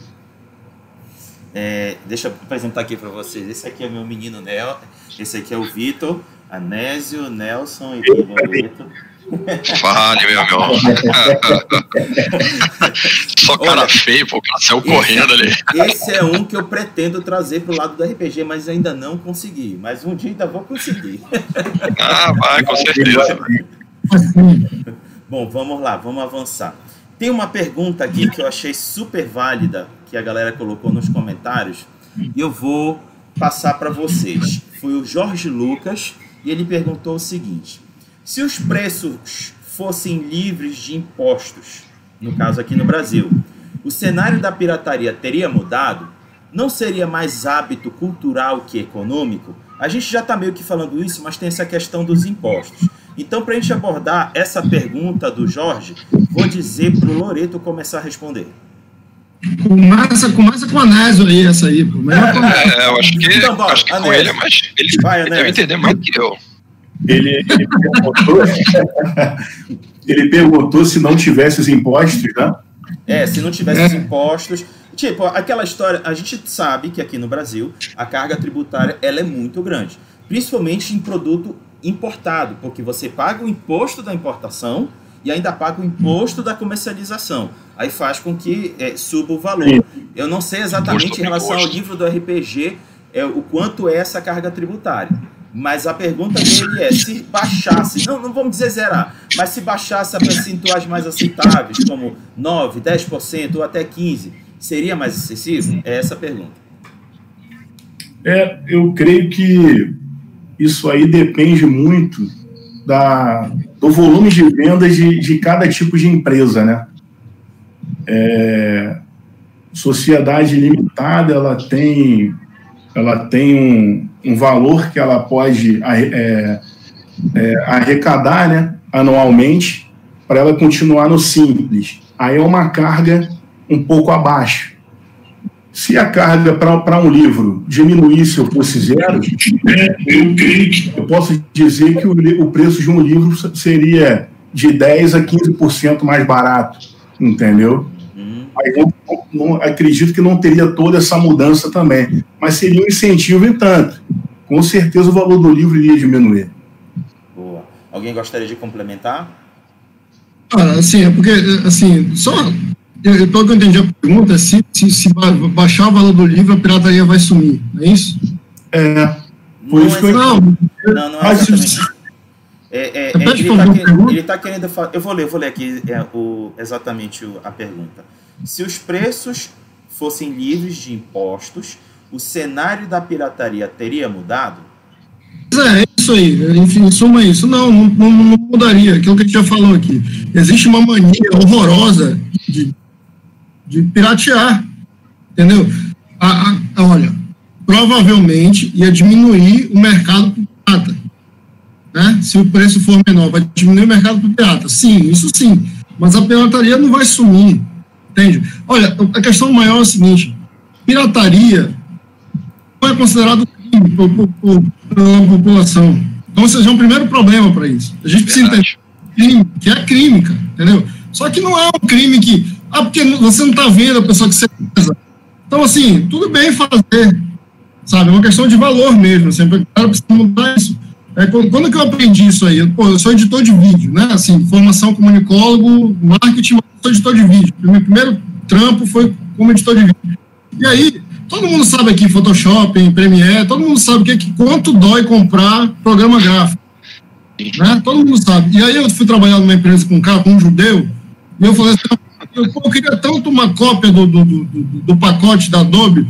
É, deixa eu apresentar aqui para vocês. Esse aqui é meu menino Nel, esse aqui é o Vitor, Anésio, Nelson e Vitor. Fale, meu irmão. Só cara Olha, feio, pô, o cara saiu correndo ali. Esse é um que eu pretendo trazer pro lado do RPG, mas ainda não consegui. Mas um dia ainda vou conseguir. Ah, vai, com certeza. Bom, vamos lá, vamos avançar. Tem uma pergunta aqui que eu achei super válida, que a galera colocou nos comentários, e eu vou passar para vocês. Foi o Jorge Lucas, e ele perguntou o seguinte: se os preços fossem livres de impostos, no caso aqui no Brasil, o cenário da pirataria teria mudado? Não seria mais hábito cultural que econômico? A gente já está meio que falando isso, mas tem essa questão dos impostos. Então, para a gente abordar essa pergunta do Jorge, vou dizer para o Loreto começar a responder. Começa, começa com a Anésio aí, essa aí. É, eu acho que, então, bom, acho que com ele, mas ele, Vai, ele deve entender mais que eu. Ele, ele, perguntou, ele perguntou se não tivesse os impostos, né? É, se não tivesse é. os impostos. Tipo, aquela história, a gente sabe que aqui no Brasil a carga tributária ela é muito grande, principalmente em produto importado, porque você paga o imposto da importação e ainda paga o imposto da comercialização. Aí faz com que é, suba o valor. Eu não sei exatamente em relação ao livro do RPG é, o quanto é essa carga tributária. Mas a pergunta dele é: se baixasse, não, não vamos dizer zerar, mas se baixasse a percentuais mais aceitáveis, como 9, 10% ou até 15%, seria mais excessivo? É essa a pergunta. É, eu creio que isso aí depende muito da, do volume de vendas de, de cada tipo de empresa, né? É, sociedade limitada, ela tem, ela tem um, um valor que ela pode é, é, arrecadar né, anualmente para ela continuar no simples. Aí é uma carga um pouco abaixo. Se a carga para um livro diminuísse ou fosse zero, eu posso dizer que o, o preço de um livro seria de 10 a 15% mais barato, entendeu? Aí eu não, acredito que não teria toda essa mudança também, mas seria um incentivo em tanto. Com certeza o valor do livro iria diminuir. Boa. Alguém gostaria de complementar? Ah, assim, é porque, assim, só eu, pelo que eu entendi a pergunta, se, se, se, baixar o valor do livro, a pirataria vai sumir, não é isso? É. Por não, isso que eu... não, não, não é exatamente. É, é, é, ele está tá querendo falar. Eu vou ler, eu vou ler aqui é, o, exatamente o, a pergunta. Se os preços fossem livres de impostos, o cenário da pirataria teria mudado? É, é isso aí. Enfim, suma isso. Não, não, não, não mudaria. Aquilo que a gente já falou aqui. Existe uma mania horrorosa de de piratear, entendeu? A, a, olha, provavelmente ia diminuir o mercado para pirata, né? Se o preço for menor, vai diminuir o mercado para pirata. Sim, isso sim. Mas a pirataria não vai sumir, entende? Olha, a questão maior é o seguinte: pirataria não é considerado crime por, por, por, pela população. Então, ou seja, é um primeiro problema para isso. A gente precisa entender crime, que é crime, cara, entendeu? Só que não é um crime que. Ah, porque você não está vendo a pessoa que você pesa. Então, assim, tudo bem fazer, sabe? É uma questão de valor mesmo. Sempre assim, o cara precisa mudar isso. É, quando que eu aprendi isso aí? Pô, eu sou editor de vídeo, né? Assim, formação comunicólogo, marketing, sou editor de vídeo. Meu primeiro trampo foi como editor de vídeo. E aí, todo mundo sabe aqui, Photoshop, Premiere, todo mundo sabe que, que quanto dói comprar programa gráfico. Né? Todo mundo sabe. E aí eu fui trabalhar numa empresa com um cara, com um judeu, e eu falei assim, eu, eu queria tanto uma cópia do, do, do, do pacote da Adobe,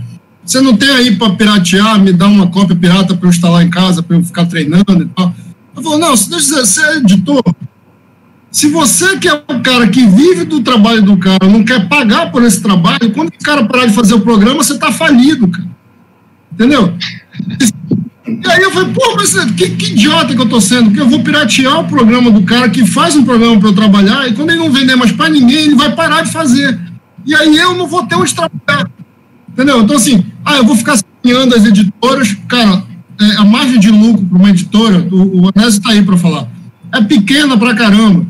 você não tem aí para piratear, me dar uma cópia pirata para eu instalar em casa, para eu ficar treinando e tal. Eu falei, não, deixa eu dizer, você é editor, se você que é o cara que vive do trabalho do cara, não quer pagar por esse trabalho, quando o cara parar de fazer o programa, você está falido, cara. Entendeu? E aí eu falei, pô, mas que, que idiota que eu tô sendo, porque eu vou piratear o programa do cara que faz um programa para eu trabalhar, e quando ele não vender mais para ninguém, ele vai parar de fazer. E aí eu não vou ter onde trabalhar. Entendeu? Então, assim, ah, eu vou ficar sacaneando as editoras, cara, é, a margem de lucro para uma editora, o, o Anésio está aí para falar, é pequena pra caramba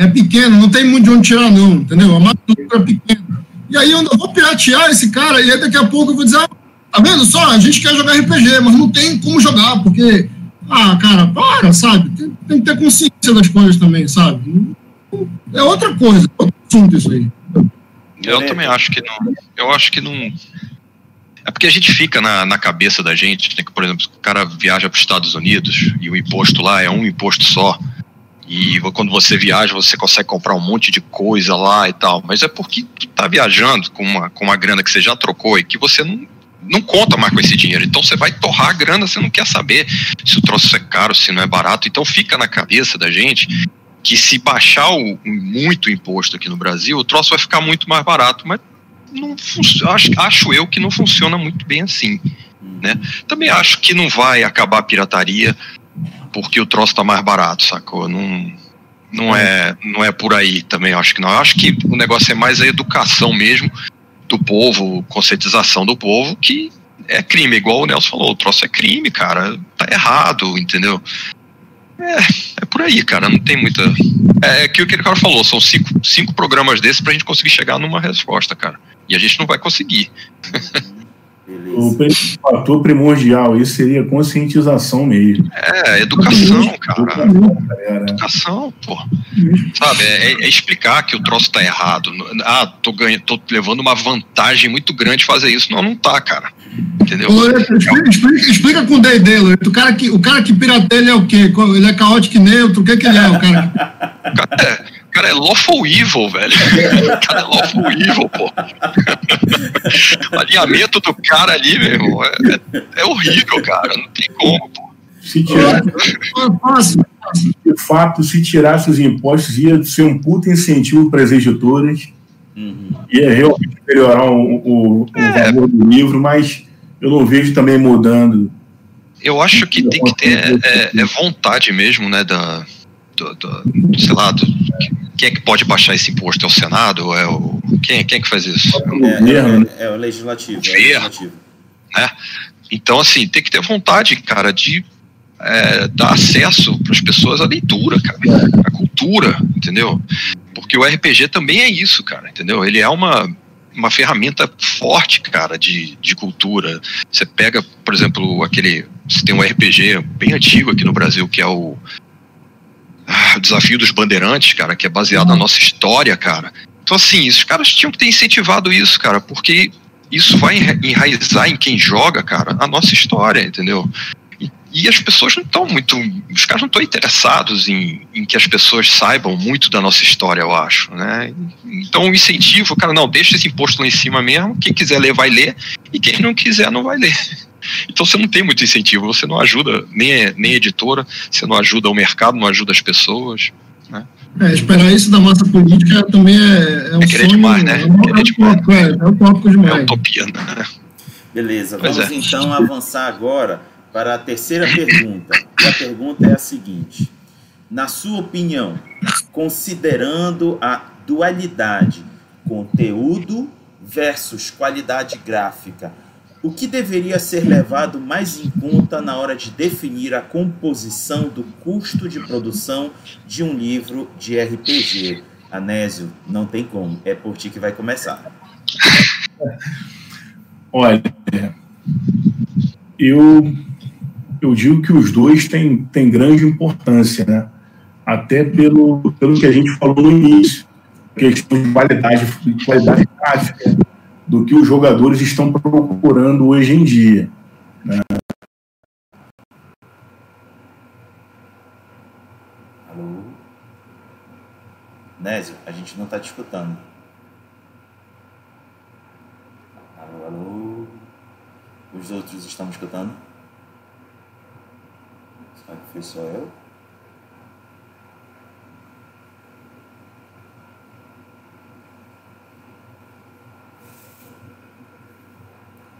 é pequeno, não tem muito de onde tirar, não, entendeu? A matura é pequena. E aí eu vou piratear esse cara, e aí daqui a pouco eu vou dizer, ah, tá vendo só? A gente quer jogar RPG, mas não tem como jogar, porque, ah, cara, para, sabe? Tem, tem que ter consciência das coisas também, sabe? É outra coisa, é outro assunto isso aí. Eu também acho que não. Eu acho que não. É porque a gente fica na, na cabeça da gente, né, que, por exemplo, o cara viaja para os Estados Unidos e o imposto lá é um imposto só. E quando você viaja, você consegue comprar um monte de coisa lá e tal. Mas é porque tu tá viajando com uma, com uma grana que você já trocou e que você não, não conta mais com esse dinheiro. Então você vai torrar a grana, você não quer saber se o troço é caro, se não é barato. Então fica na cabeça da gente que se baixar o, muito imposto aqui no Brasil, o troço vai ficar muito mais barato. Mas não acho, acho eu que não funciona muito bem assim. Né? Também acho que não vai acabar a pirataria porque o troço tá mais barato, sacou? Não, não é, não é por aí também, acho que não. Acho que o negócio é mais a educação mesmo do povo, conscientização do povo, que é crime, igual o Nelson falou, o troço é crime, cara, tá errado, entendeu? É, é por aí, cara, não tem muita. É, é que o que o cara falou, são cinco, cinco programas desses pra gente conseguir chegar numa resposta, cara. E a gente não vai conseguir. O fator primordial, isso seria conscientização mesmo. É, educação, cara. Educação, pô. Sabe, é, é, explicar que o troço tá errado. Ah, tô, ganhando, tô levando uma vantagem muito grande fazer isso. Não, não tá, cara. Entendeu? Explica, explica, explica com o D&D, o cara que O cara que pirateia é o quê? Ele é caótico e neutro? O que, que ele é, o cara? É, cara é lawful evil, velho. O cara é lawful evil, pô. o alinhamento do cara ali, meu irmão, é, é, é horrível, cara. Não tem como, pô. Se tirar, de fato, se tirasse os impostos, ia ser um puta incentivo para as editoras. Uhum. Ia realmente melhorar o, o, o é. valor do livro, mas eu não vejo também mudando. Eu acho que tem que ter é, é vontade mesmo, né, da, do, do, sei lá, do, quem é que pode baixar esse imposto? É o Senado? É o, quem, quem é que faz isso? É, é, é, é o legislativo. O legislativo. Né? Então, assim, tem que ter vontade, cara, de é, dar acesso para as pessoas à leitura, cara, à cultura, entendeu? Porque o RPG também é isso, cara, entendeu? Ele é uma, uma ferramenta forte, cara, de, de cultura. Você pega, por exemplo, aquele. Você tem um RPG bem antigo aqui no Brasil, que é o ah, o desafio dos bandeirantes, cara, que é baseado uhum. na nossa história, cara. Então, assim, os caras tinham que ter incentivado isso, cara, porque isso vai enraizar em quem joga, cara, a nossa história, entendeu? E, e as pessoas não estão muito. Os caras não estão interessados em, em que as pessoas saibam muito da nossa história, eu acho, né? Então, o incentivo, cara, não, deixa esse imposto lá em cima mesmo, quem quiser ler, vai ler, e quem não quiser, não vai ler. Então você não tem muito incentivo, você não ajuda nem, nem a editora, você não ajuda o mercado, não ajuda as pessoas. Né? É, esperar isso da massa política também é, é um é querer sonho, demais, né? É, um, é, demais. Tópico, é, é um tópico demais. É utopia, né? Beleza, pois vamos é. então avançar agora para a terceira pergunta. E a pergunta é a seguinte: na sua opinião, considerando a dualidade conteúdo versus qualidade gráfica, O que deveria ser levado mais em conta na hora de definir a composição do custo de produção de um livro de RPG? Anésio, não tem como, é por ti que vai começar. Olha, eu, eu digo que os dois têm, têm grande importância, né? Até pelo, pelo que a gente falou no início, questão de qualidade, de qualidade gráfica do que os jogadores estão procurando hoje em dia. Né? Alô? Nésio, a gente não está te escutando. Alô, alô? Os outros estão me escutando? Será que foi só eu?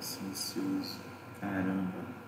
silencioso. Caramba.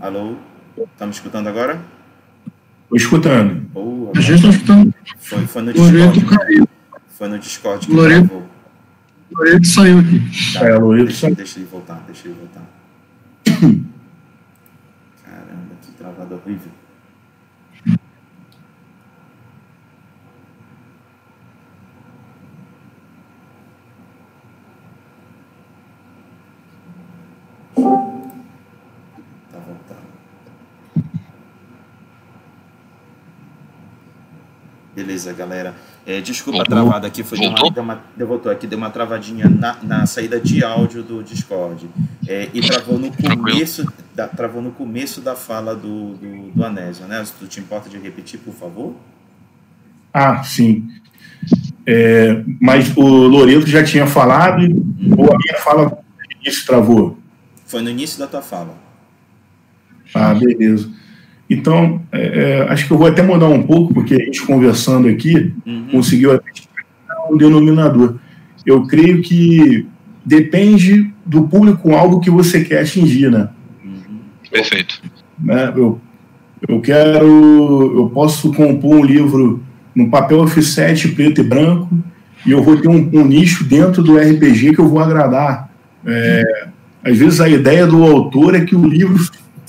Alô? Tá me escutando agora? Estou escutando. Boa, a gente está escutando. Foi, foi no Discord. caiu. Foi no Discord que Loreto, Loreto saiu aqui. Tá, é, Loreto deixa, saiu. deixa ele voltar, deixa ele voltar. Beleza, galera. É, desculpa a travada aqui, foi? Deu uma, deu uma, voltou aqui, deu uma travadinha na, na saída de áudio do Discord. É, e travou no começo da, travou no começo da fala do, do, do Anésio, né? Se tu te importa de repetir, por favor? Ah, sim. É, mas o Loreto já tinha falado, hum. ou a minha fala no início travou? Foi no início da tua fala. Ah, beleza. Então, é, é, acho que eu vou até mudar um pouco, porque a gente conversando aqui uhum. conseguiu até um denominador. Eu creio que depende do público-alvo que você quer atingir, né? Perfeito. Né? Eu, eu quero, eu posso compor um livro no papel offset preto e branco e eu vou ter um, um nicho dentro do RPG que eu vou agradar. É, às vezes a ideia do autor é que o livro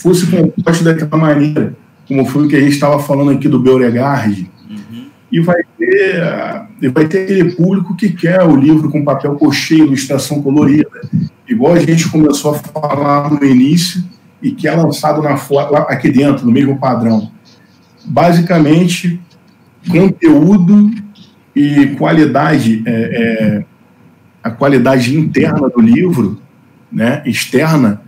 fosse composto daquela maneira, como foi o que a gente estava falando aqui do Beauregard. Uhum. E vai ter, vai ter aquele público que quer o livro com papel cochê, ilustração colorida, igual a gente começou a falar no início e que é lançado na, aqui dentro, no mesmo padrão. Basicamente, conteúdo e qualidade, é, é, a qualidade interna do livro, né, externa,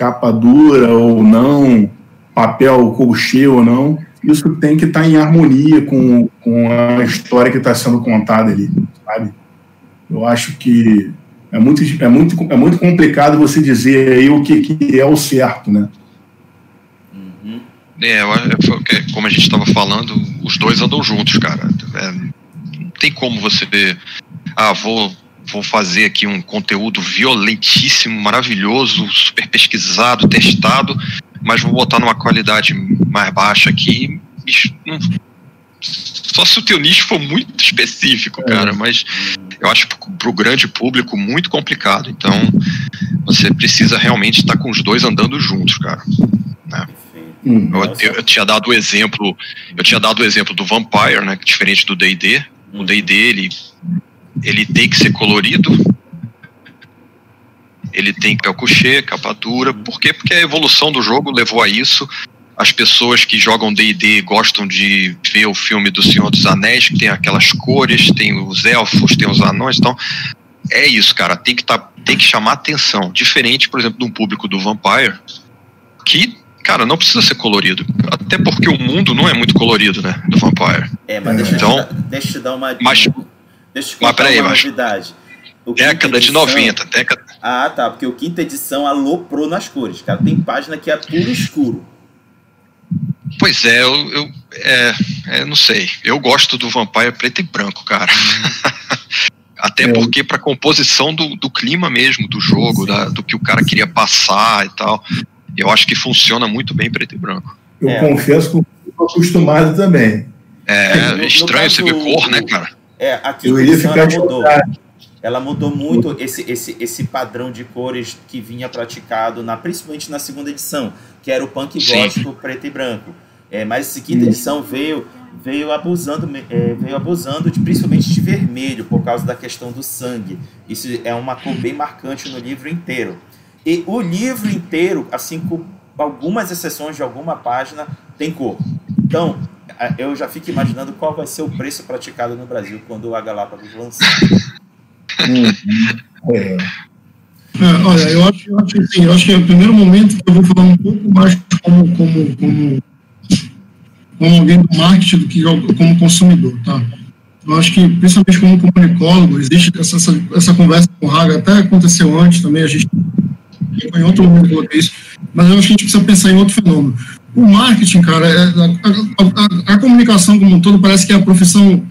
capa dura ou não, papel colchê ou não, isso tem que estar tá em harmonia com, com a história que está sendo contada ali, sabe? Eu acho que é muito, é muito, é muito complicado você dizer aí o que, que é o certo, né? Uhum. É, como a gente estava falando, os dois andam juntos, cara. É, não tem como você ah, vou, vou fazer aqui um conteúdo violentíssimo, maravilhoso, super pesquisado, testado, mas vou botar numa qualidade mais baixa aqui. Só se o teu nicho for muito específico, é. cara, mas eu acho para o grande público muito complicado. Então, você precisa realmente estar com os dois andando juntos, cara. Né? Hum, eu, eu, eu, tinha dado o exemplo, eu tinha dado o exemplo do Vampire, né, diferente do D&D. O D&D ele, ele tem que ser colorido, ele tem que coucher, capa dura. Por quê? Porque a evolução do jogo levou a isso as pessoas que jogam D&D gostam de ver o filme do Senhor dos Anéis, que tem aquelas cores, tem os elfos, tem os anões, então é isso, cara, tem que, tá, tem que chamar atenção. Diferente, por exemplo, de um público do Vampire, que, cara, não precisa ser colorido. Até porque o mundo não é muito colorido, né, do Vampire. É, mas deixa, então, eu, te, deixa eu te dar uma... Mas, deixa eu te mas peraí, mas, novidade. década edição, de 90, década... Ah, tá, porque o quinta edição aloprou nas cores, cara. Tem página que é puro escuro. Pois é, eu, eu é, é, não sei. Eu gosto do Vampire preto e branco, cara. Até é. porque para composição do, do clima mesmo do jogo, da, do que o cara queria passar e tal, eu acho que funciona muito bem preto e branco. Eu é. confesso que eu estou acostumado também. É, no, estranho no caso, você ver cor, né, cara? É, aqui eu iria ficar ela mudou. Ela mudou muito esse, esse, esse padrão de cores que vinha praticado, na, principalmente na segunda edição que era o punk gótico preto e branco. É, mas essa quinta edição veio veio abusando é, veio abusando de, principalmente de vermelho por causa da questão do sangue. Isso é uma cor bem marcante no livro inteiro. E o livro inteiro, assim com algumas exceções de alguma página, tem cor. Então, eu já fico imaginando qual vai ser o preço praticado no Brasil quando a Galápagos lançar. Uhum. é. É, olha, eu acho, eu acho, assim, eu acho que é o primeiro momento que eu vou falar um pouco mais como, como, como, como alguém do marketing do que como consumidor, tá? Eu acho que, principalmente como comunicólogo, existe essa, essa, essa conversa com o Raga, até aconteceu antes também, a gente em outro momento coloquei isso, mas eu acho que a gente precisa pensar em outro fenômeno. O marketing, cara, é, a, a, a, comunicação como um todo parece que é a profissão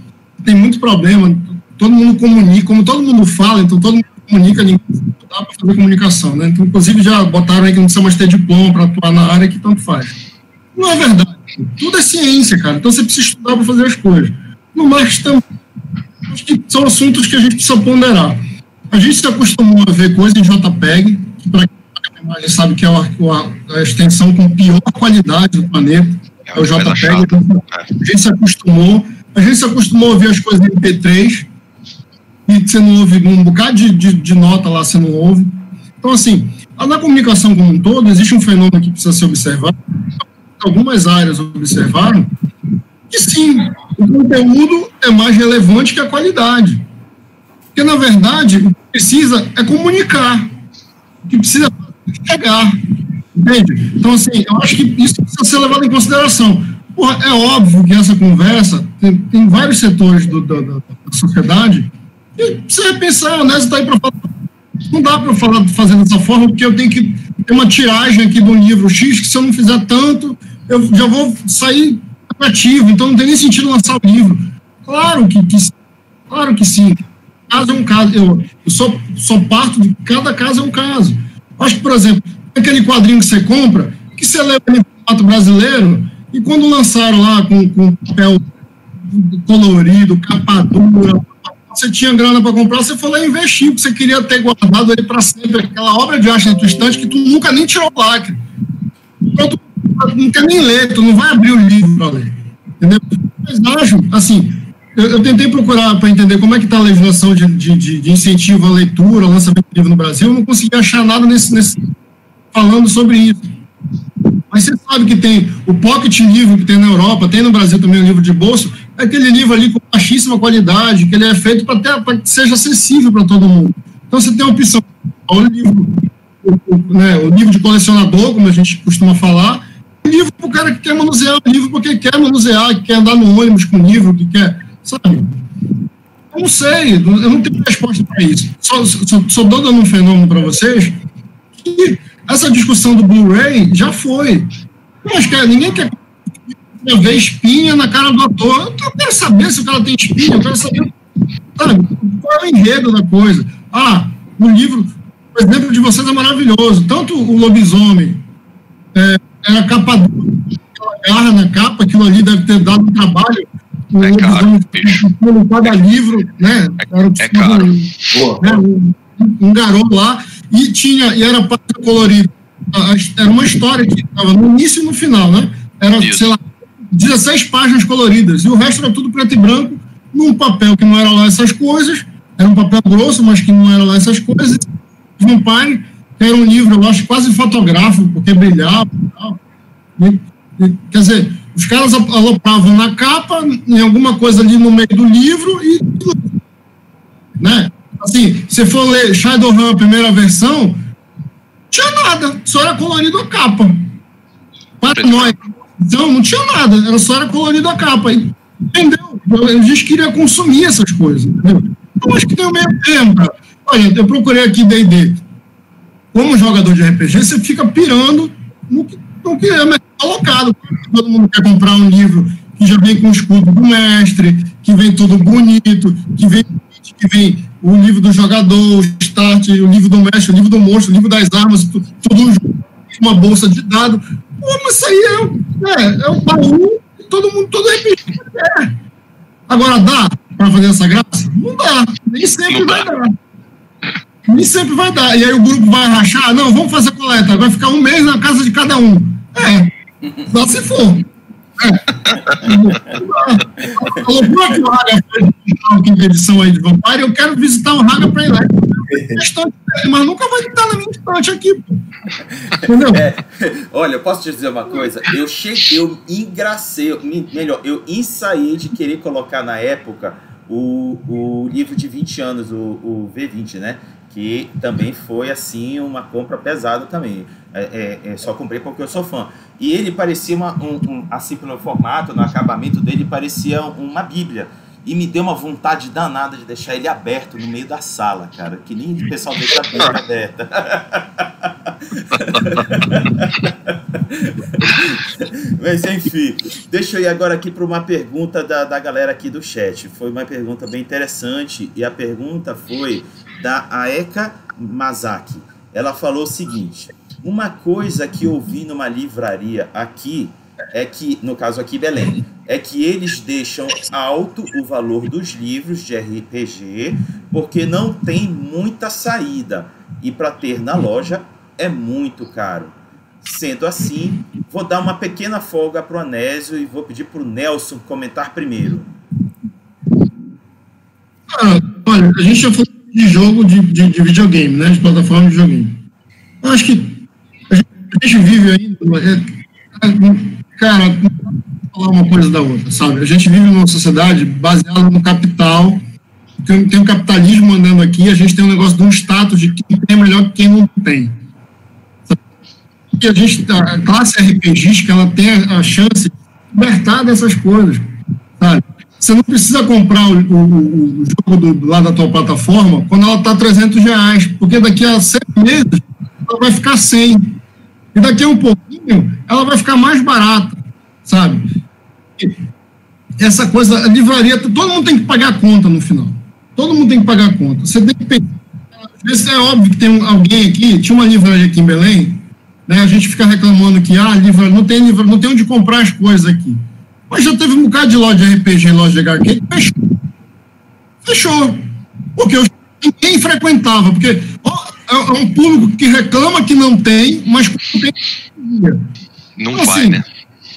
tem muito problema, todo mundo comunica, como todo mundo fala, então todo mundo comunica, ninguém dá para fazer comunicação, né? Então, inclusive, já botaram aí que não precisa mais ter diploma para atuar na área que tanto faz. Não é verdade. Tudo é ciência, cara. Então você precisa estudar para fazer as coisas. No marketing também. Acho que são assuntos que a gente precisa ponderar. A gente se acostumou a ver coisas em JPEG, que para quem a gente sabe que é a, a, extensão com pior qualidade do planeta, é, é o JPEG. Então, a gente se acostumou. A gente se acostumou a ver as coisas em MP3, e você não ouve um bocado de, de, de nota lá, você não ouve. Então, assim, na comunicação como um todo, existe um fenômeno que precisa ser observado. Algumas áreas observaram que sim, o conteúdo é mais relevante que a qualidade. Porque, na verdade, o que precisa é comunicar. O que precisa chegar. Entende? Então, assim, eu acho que isso precisa ser levado em consideração. Porra, é óbvio que essa conversa tem, tem vários setores do, da, da, sociedade e precisa pensar, né? Está aí para falar. Não dá para falar fazer dessa forma, porque eu tenho que ter uma tiragem aqui do livro X, que se eu não fizer tanto, eu já vou sair ativo, então não tem nem sentido lançar o livro. Claro que, que claro que sim. caso é um caso. Eu, eu só, só parto de cada caso é um caso. Acho que, por exemplo, aquele quadrinho que você compra, que você leva no formato brasileiro, e quando lançaram lá com, com papel colorido, capa dura, você tinha grana para comprar, você foi lá investir, porque você queria ter guardado ele para sempre, aquela obra de arte na tua estante que tu nunca nem tirou o lacre. Então, não quer nem ler, tu não vai abrir o livro para ler. Entendeu? Mas acho, assim, eu, eu tentei procurar para entender como é que está a legislação de, de, de, incentivo à leitura, ao lançamento de livro no Brasil, eu não consegui achar nada nesse, nesse, falando sobre isso. Mas você sabe que tem o pocket livro que tem na Europa, tem no Brasil também o livro de bolso, é aquele livro ali com baixíssima qualidade, que ele é feito para que seja acessível para todo mundo. Então você tem a opção, o livro, o, né, o livro de colecionador, como a gente costuma falar, livro para o cara que quer manusear o livro porque quer manusear, que quer andar no ônibus com o livro, que quer, sabe? Eu não sei, eu não tenho resposta para isso. Só, só dando um fenômeno para vocês que essa discussão do Blu-ray já foi. Mas, cara, ninguém quer ver espinha na cara do ator. Eu quero saber se o cara tem espinha, eu quero saber sabe, qual é o enredo da coisa. Ah, o livro, o exemplo de vocês é maravilhoso. Tanto o lobisomem é, era capa dura, garra na capa, aquilo ali deve ter dado um trabalho. O é caro, pelo cada livro, né? É, era, é caro. Né, um, um garoto lá e tinha, e era página colorida. Era uma história que estava no início e no final, né? Era, Isso. sei lá, 16 páginas coloridas, e o resto era tudo preto e branco, num papel que não era lá essas coisas, era um papel grosso, mas que não era lá essas coisas. Vampire, que era um livro, eu acho, quase fotográfico, porque brilhava e tal. E, e, quer dizer, os caras alopravam na capa, em alguma coisa ali no meio do livro, e. Né? Assim, se for ler Shadowrun, a primeira versão, tinha nada, só era colorido a capa. Para nós. Então, não tinha nada, era só era colorido a capa. Entendeu? A gente queria consumir essas coisas, entendeu? Então, acho que tem o meio termo, cara. Olha, eu procurei aqui D&D. Como jogador de RPG, você fica pirando no que, no que é melhor colocado. Todo mundo quer comprar um livro que já vem com o escudo do mestre, que vem tudo bonito, que vem, que vem o livro do jogador, o start, o livro do mestre, o livro do monstro, o livro das armas, tudo, junto, uma bolsa de dados. Pô, mas isso aí é, é, é um baú que todo mundo, todo RPG é. Agora, dá para fazer essa graça? Não dá, nem sempre vai dar. Nem sempre vai dar. E aí o grupo vai rachar, não, vamos fazer coleta, vai ficar um mês na casa de cada um. É, só se for. Por que o Raga foi quinta edição aí de Vampire, eu quero visitar o Raga para ir lá. Mas nunca vai estar na minha estante aqui, pô. Entendeu? É, olha, eu posso te dizer uma coisa? Eu cheguei, eu engracei, melhor, eu ensaiei de querer colocar na época o, o livro de 20 anos, o, o V20, né? Que também foi assim uma compra pesada também. É, é, é, só comprei porque eu sou fã. E ele parecia uma, um, um, assim pelo formato, no acabamento dele, parecia uma bíblia. E me deu uma vontade danada de deixar ele aberto no meio da sala, cara. Que nem o pessoal deixa a Bíblia aberta. Mas enfim, deixa eu ir agora aqui para uma pergunta da, da galera aqui do chat. Foi uma pergunta bem interessante e a pergunta foi da Aeka Mazaki. Ela falou o seguinte: uma coisa que eu vi numa livraria aqui é que, no caso aqui Belém, é que eles deixam alto o valor dos livros de RPG porque não tem muita saída e para ter na loja é muito caro. Sendo assim, vou dar uma pequena folga para o Anésio e vou pedir para o Nelson comentar primeiro. Ah, olha, a gente já falou de jogo de, de, de videogame, né? De plataforma de videogame. Eu acho que a gente vive ainda. É, é, cara, falar uma coisa da outra, sabe? A gente vive numa sociedade baseada no capital. Tem, tem um capitalismo andando aqui, a gente tem um negócio de um status de quem tem melhor que quem não tem. E a gente, a classe RPGística, ela tem a, chance de libertar dessas coisas, sabe? Você não precisa comprar o, o, o jogo do, lá da tua plataforma quando ela está 300 reais, porque daqui a seis meses ela vai ficar 100. E daqui a um pouquinho, ela vai ficar mais barata, sabe? Essa coisa, a livraria, todo mundo tem que pagar a conta no final. Todo mundo tem que pagar a conta. Você tem que pensar. É óbvio que tem alguém aqui, tinha uma livraria aqui em Belém, né? A gente fica reclamando que ah, livro, não tem livro, não tem onde comprar as coisas aqui. Mas já teve um bocado de loja de RPG, loja de HQ, que fechou. Fechou. Porque eu, ninguém frequentava. Porque ó, é, é um público que reclama que não tem, mas não tem. Não então, vai, assim, né?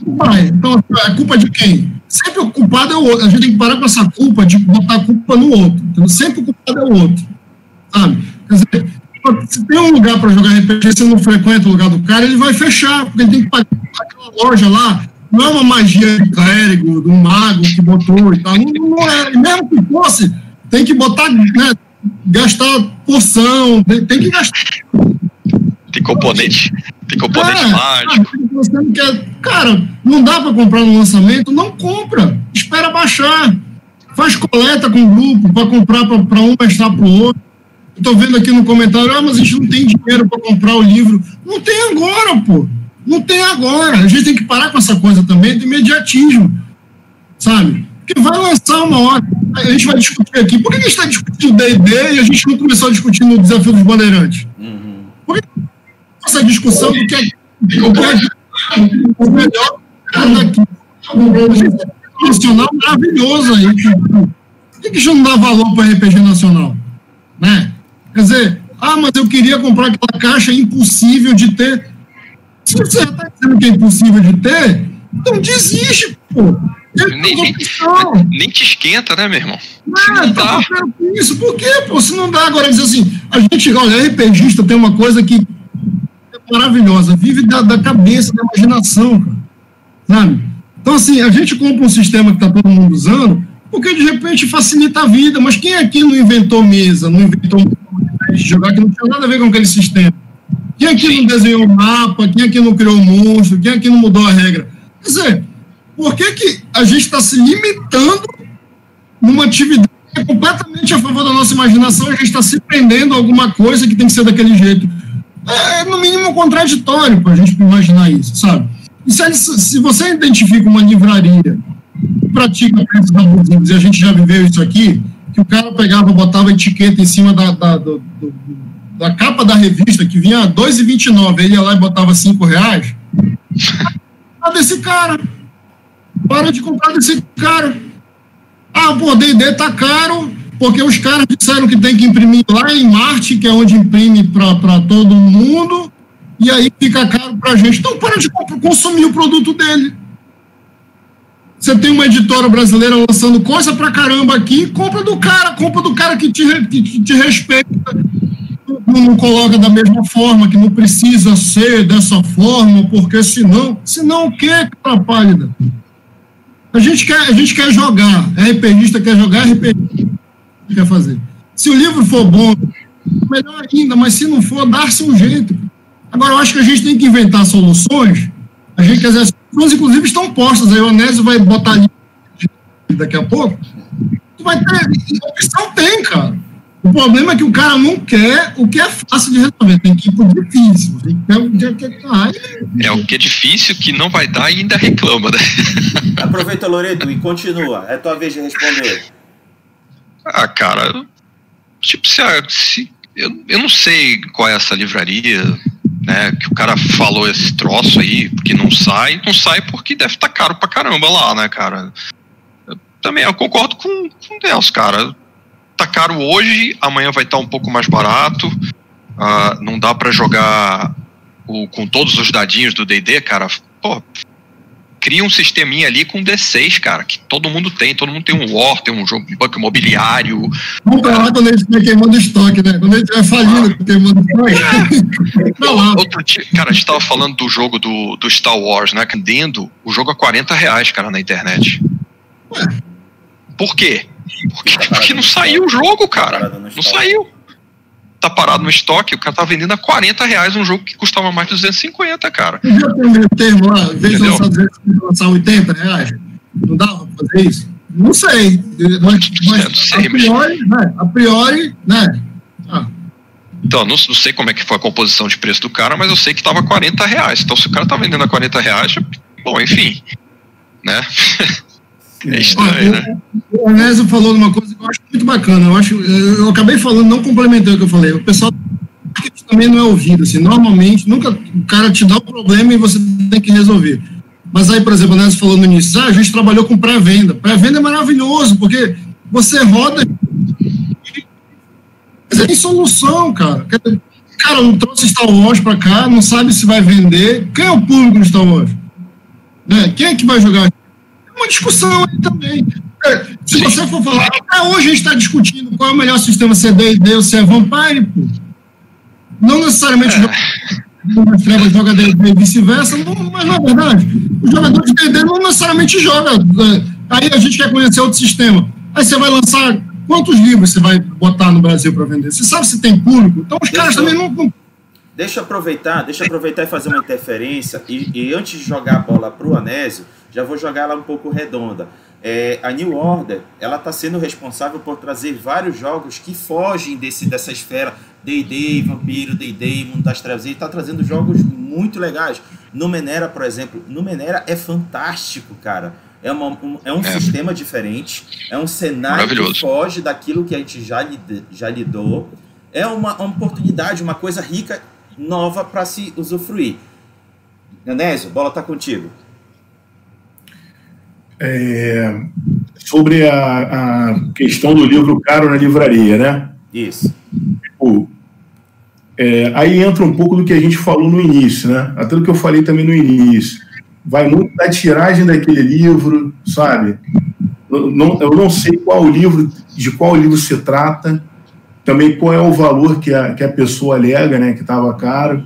Não vai. Então, é culpa de quem? Sempre o culpado é o outro. A gente tem que parar com essa culpa de botar a culpa no outro. Então, sempre o culpado é o outro. Sabe? Quer dizer, se tem um lugar para jogar RPG, você não frequenta o lugar do cara, ele vai fechar, porque ele tem que pagar aquela loja lá. Não é uma magia de clérigo, de um mago que botou e tal. Não, não é. Mesmo que fosse, tem que botar, né, gastar porção, tem, tem que gastar. Tem componente, tem componente é, mágico. Você não quer, cara, não dá para comprar no lançamento, não compra. Espera baixar. Faz coleta com o grupo para comprar para um mestrar para o outro. Estou vendo aqui no comentário, ah, mas a gente não tem dinheiro para comprar o livro. Não tem agora, pô. Não tem agora. A gente tem que parar com essa coisa também do imediatismo. Sabe? Porque vai lançar uma hora. A gente vai discutir aqui. Por que a gente está discutindo D&D e a gente não começou a discutir no Desafio dos Bandeirantes? Uhum. Por que essa discussão do que é, que é o melhor daqui? Um nacional maravilhoso aí. Por que a gente não dá valor para RPG nacional? Né? Quer dizer, ah, mas eu queria comprar aquela caixa impossível de ter. Se você está dizendo que é impossível de ter, então desiste, pô. Nem, nem, nem, te esquenta, né, meu irmão? Não, não tá dá. isso. Por quê, pô? Se não dá agora, diz assim, a gente, olha, RPGista tem uma coisa que é maravilhosa, vive da, da cabeça, da imaginação, cara. Sabe? Então, assim, a gente compra um sistema que está todo mundo usando, porque de repente facilita a vida. Mas quem aqui não inventou mesa, não inventou de jogar que não tinha nada a ver com aquele sistema? Quem aqui não desenhou mapa? Quem aqui não criou monstro? Quem aqui não mudou a regra? Quer dizer, por que, que a gente está se limitando numa atividade que é completamente a favor da nossa imaginação? A gente está se prendendo a alguma coisa que tem que ser daquele jeito. É, é no mínimo, contraditório para a gente imaginar isso, sabe? E se, se você identifica uma livraria que pratica preços abusivos, e a gente já viveu isso aqui, que o cara pegava, botava etiqueta em cima da, da, do, do, da capa da revista, que vinha R$ 2,29, ele ia lá e botava R$ reais. desse cara. Para de comprar desse cara. Ah, pô, D&D tá caro, porque os caras disseram que tem que imprimir lá em Marte, que é onde imprime para todo mundo, e aí fica caro para a gente. Então para de consumir o produto dele. Você tem uma editora brasileira lançando coisa pra caramba aqui, compra do cara, compra do cara que te, que te respeita, não, não coloca da mesma forma, que não precisa ser dessa forma, porque senão, senão o que, cara pálida? A gente quer, a gente quer jogar, RPGista quer jogar, RPG quer fazer. Se o livro for bom, melhor ainda, mas se não for, dar-se um jeito. Agora, eu acho que a gente tem que inventar soluções, a gente quer soluções, inclusive, estão postas, aí o Anésio vai botar ali daqui a pouco, vai ter, opção tem, cara. O problema é que o cara não quer o que é fácil de resolver, tem que ir pro difícil. Tem que o que é, é o que é difícil, que não vai dar e ainda reclama, né? Aproveita, Loreto, e continua. É tua vez de responder. Ah, cara, tipo, se, se eu, eu não sei qual é essa livraria, né? Que o cara falou esse troço aí, porque não sai, não sai porque deve estar tá caro pra caramba lá, né, cara? Eu, também eu concordo com, com Deus, cara. Tá caro hoje, amanhã vai estar tá um pouco mais barato. Uh, não dá para jogar o, com todos os dadinhos do DD, cara. Pô, cria um sisteminha ali com D6, cara, que todo mundo tem. Todo mundo tem um War, tem um jogo, um banco imobiliário. Vamos pra lá quando a gente queimando estoque, né? Quando a gente estiver falindo, ah. queimando estoque. lá. Outro dia, cara, a gente tava falando do jogo do, do Star Wars, né? Vendendo o jogo a 40 reais, cara, na internet. Ué. Por quê? Porque, porque não saiu o jogo, cara. Não saiu tá parado no estoque, o cara tá vendendo a 40 reais um jogo que custava mais de 250, cara. Eu já tem o termo lá, em vez de lançar, 200, lançar 80 reais, não dava pra fazer isso? Não sei. Mas, mas não sei, a priori, mas... né? A priori, né? Ah. Então, não, não, sei como é que foi a composição de preço do cara, mas eu sei que tava 40 reais. Então, se o cara tá vendendo a 40 reais, bom, enfim, né? É estranho, né? O Onésio falou uma coisa que eu acho muito bacana. Eu, acho, eu acabei falando, não complementando o que eu falei. O pessoal também não é ouvido. Assim, normalmente, nunca o cara te dá o um problema e você tem que resolver. Mas aí, por exemplo, o Onésio falou no início, ah, a gente trabalhou com pré-venda. Pré-venda é maravilhoso, porque você roda mas tem solução, cara. Cara, não trouxe Star Wars para cá, não sabe se vai vender. Quem é o público do Star Wars? Né? Quem é que vai jogar? É uma discussão aí também. É, se você for falar, até hoje a gente está discutindo qual é o melhor sistema CD e D ou se é Vampire, pô. Não necessariamente é. joga, joga D&D e vice-versa, mas na verdade, o jogador de D&D não necessariamente joga. Né? Aí a gente quer conhecer outro sistema. Aí você vai lançar quantos livros você vai botar no Brasil para vender? Você sabe se tem público? Então os deixa caras também não, Deixa eu aproveitar, deixa eu aproveitar e fazer uma interferência. E, e antes de jogar a bola para o Anésio, já vou jogar ela um pouco redonda. É, a New Order ela está sendo responsável por trazer vários jogos que fogem desse, dessa esfera D&D, Vampiro, D&D, Mundo das Trevas. Ele está trazendo jogos muito legais. Numenera, por exemplo. Numenera é fantástico, cara é, uma, um, é um é. sistema diferente, é um cenário que foge daquilo que a gente já, já lidou. É uma, uma oportunidade, uma coisa rica, nova para se usufruir. Nanésio, bola está contigo. É, sobre a, a, questão do livro caro na livraria, né? Isso. Tipo, é, aí entra um pouco do que a gente falou no início, né? Até do que eu falei também no início vai muito da tiragem daquele livro, sabe? Eu não, eu não sei qual livro, de qual livro se trata, também qual é o valor que a, que a pessoa alega, né, que estava caro,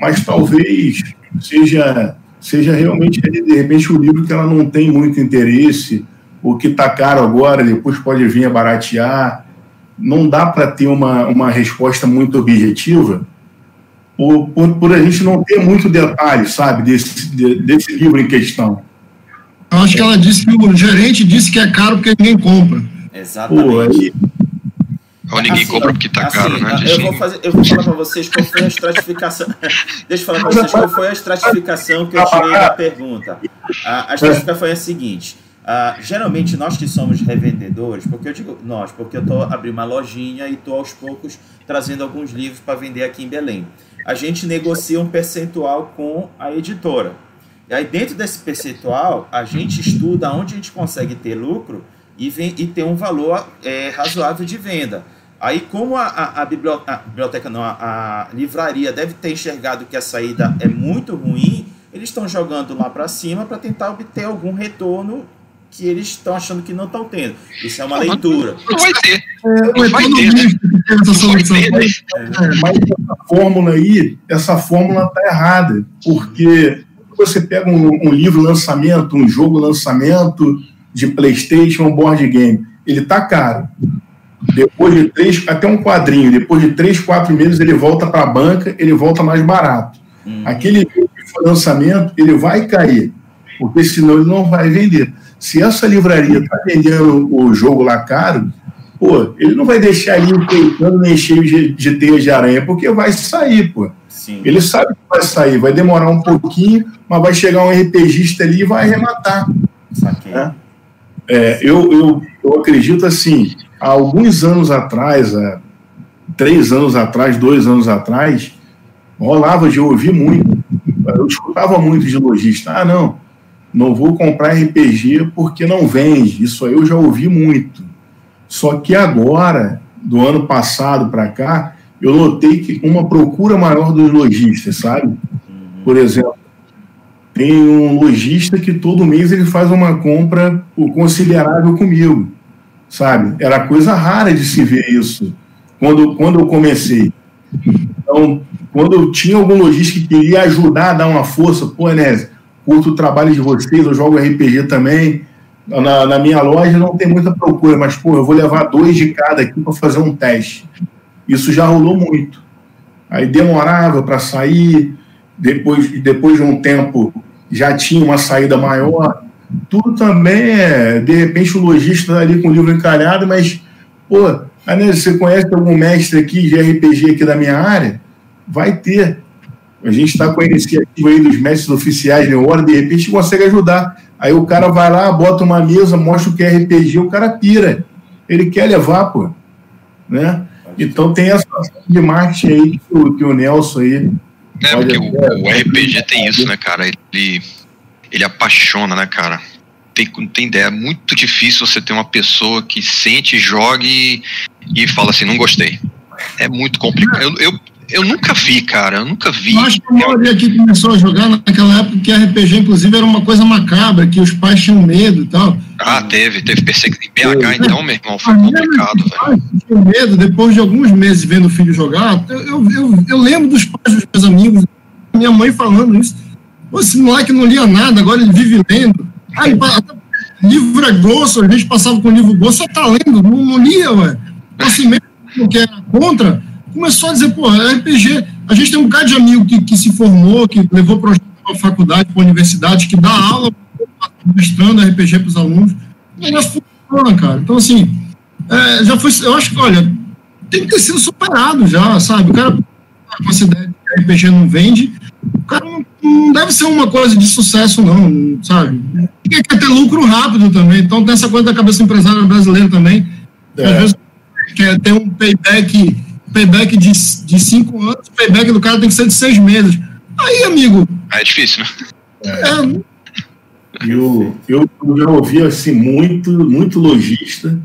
mas talvez seja, seja realmente, de repente, o um livro que ela não tem muito interesse, o que está caro agora, depois pode vir a baratear. Não dá para ter uma, uma resposta muito objetiva, por, por, por, a gente não ter muito detalhe, sabe, desse, desse livro em questão. Eu acho que ela disse que o gerente disse que é caro porque ninguém compra. Exatamente. Pô, aí... Ou ninguém assim, compra porque está assim, caro, né? Eu vou, fazer, eu vou falar para vocês qual foi a estratificação. Deixa eu falar para vocês qual foi a estratificação que eu tirei da pergunta. A, a estratificação foi a seguinte. Uh, geralmente nós que somos revendedores, porque eu digo nós, porque eu estou abrindo uma lojinha e estou aos poucos trazendo alguns livros para vender aqui em Belém a gente negocia um percentual com a editora. E aí, dentro desse percentual, a gente estuda onde a gente consegue ter lucro e, vem, e ter um valor é, razoável de venda. Aí, como a, a, a, biblioteca, a biblioteca, não, a, a livraria deve ter enxergado que a saída é muito ruim, eles estão jogando lá para cima para tentar obter algum retorno que eles estão achando que não estão tendo. Isso é uma não, leitura. Não vai ter. É, não vai ter, né? Essa né? É, mas essa fórmula aí, essa fórmula está errada, porque você pega um, um, livro lançamento, um jogo lançamento de PlayStation, um board game, ele está caro. Depois de três, até um quadrinho, depois de três, quatro meses ele volta para a banca, ele volta mais barato. Hum. Aquele lançamento, ele vai cair, porque senão ele não vai vender. Se essa livraria está vendendo o jogo lá caro, pô, ele não vai deixar ali peitando nem cheio de, de teias de aranha, porque vai sair, pô. Sim. Ele sabe que vai sair, vai demorar um pouquinho, mas vai chegar um RPGista ali e vai arrematar. Né? É, eu, eu, eu acredito assim, há alguns anos atrás, há três anos atrás, dois anos atrás, rolava de ouvir muito. Eu escutava muito de lojista. Ah, não, não vou comprar RPG porque não vende. Isso aí eu já ouvi muito. Só que agora, do ano passado para cá, eu notei que uma procura maior dos lojistas, sabe? Por exemplo, tem um lojista que todo mês ele faz uma compra considerável comigo, sabe? Era coisa rara de se ver isso quando, quando eu comecei. Então, quando eu tinha algum lojista que queria ajudar a dar uma força, pô, Enésio, curto o trabalho de vocês, eu jogo RPG também. Na, na, minha loja não tem muita procura, mas pô, eu vou levar dois de cada aqui para fazer um teste. Isso já rolou muito. Aí demorava para sair, depois, depois de um tempo já tinha uma saída maior. Tudo também é, de repente, o lojista tá ali com o livro encalhado, mas, pô, Anésio, você conhece algum mestre aqui de RPG aqui da minha área? Vai ter. A gente está com a iniciativa aí dos mestres oficiais de hora, de repente consegue ajudar. Aí o cara vai lá, bota uma mesa, mostra o que é RPG, o cara pira. Ele quer levar, pô. Né? Então tem essa de marketing aí que o, que o Nelson aí. É, porque o, o, RPG tem isso, né, cara? Ele, ele apaixona, né, cara? Tem, tem ideia. É muito difícil você ter uma pessoa que sente, jogue e, fala assim, não gostei. É muito complicado. Eu, eu, eu nunca vi, cara. Eu nunca vi. Eu acho que a maioria aqui começou a jogar naquela época que RPG, inclusive, era uma coisa macabra, que os pais tinham medo e tal. Ah, teve, teve perseguição. Em BH, então, meu irmão, foi complicado, velho. Tinham medo, depois de alguns meses vendo o filho jogar, eu, eu, eu, eu lembro dos pais dos meus amigos, minha mãe falando isso. Esse moleque não lia nada, agora ele vive lendo. Aí, livro é grosso, a gente passava com livro grosso, só tá lendo, não, não lia, ué. Então, assim, mesmo que era contra começou a dizer, pô, RPG, a gente tem um bocado de amigo que, que se formou, que levou projeto para a faculdade, para a universidade, que dá aula mostrando RPG para os alunos. O negócio funciona, cara. Então, assim, é, já foi, eu acho que, olha, tem que ter sido superado já, sabe? O cara com essa ideia de RPG não vende, cara não, não, deve ser uma coisa de sucesso, não, sabe? Quer, quer ter lucro rápido também, então tem essa coisa da cabeça empresária brasileira também, é. às vezes quer ter um payback payback de, de cinco anos, o payback do cara tem que ser de seis meses. Aí, amigo. É difícil, né? É. Eu, eu, eu já ouvi assim, muito, muito lojista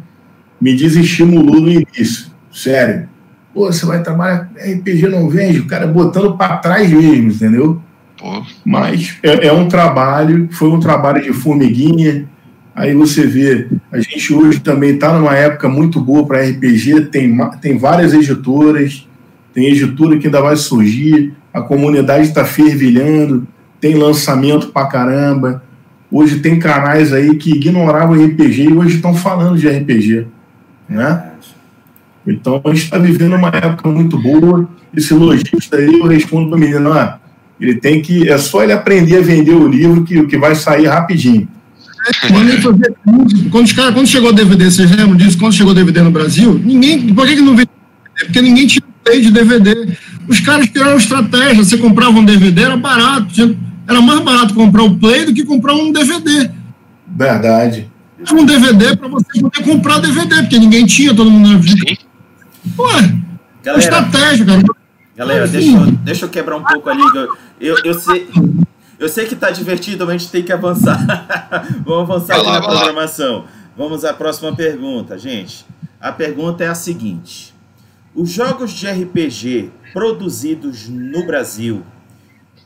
me desestimulou no início. Sério. Pô, você vai trabalhar RPG não vende, o cara botando para trás mesmo, entendeu? Pô. Mas é, é um trabalho, foi um trabalho de formiguinha, Aí você vê, a gente hoje também está numa época muito boa para RPG, tem, tem várias editoras, tem editora que ainda vai surgir, a comunidade está fervilhando, tem lançamento para caramba. Hoje tem canais aí que ignoravam RPG e hoje estão falando de RPG. Né? Então a gente está vivendo uma época muito boa. Esse lojista aí, eu respondo para o menino, ah, ele tem que. É só ele aprender a vender o livro que, que vai sair rapidinho. Quando, os cara, quando chegou o DVD, vocês lembram disso? Quando chegou o DVD no Brasil, ninguém. Por que, que não veio? Porque ninguém tinha play de DVD. Os caras criaram estratégia. Você comprava um DVD, era barato. Era mais barato comprar o play do que comprar um DVD. Verdade. Um DVD para você poder comprar DVD, porque ninguém tinha, todo mundo via. Ué, Galera, estratégia, cara. Galera, deixa eu, deixa eu quebrar um pouco ali. Eu, eu, sei, eu sei que está divertido, mas a gente tem que avançar. Vamos avançar aqui na programação. Vamos à próxima pergunta, gente. A pergunta é a seguinte: Os jogos de RPG produzidos no Brasil,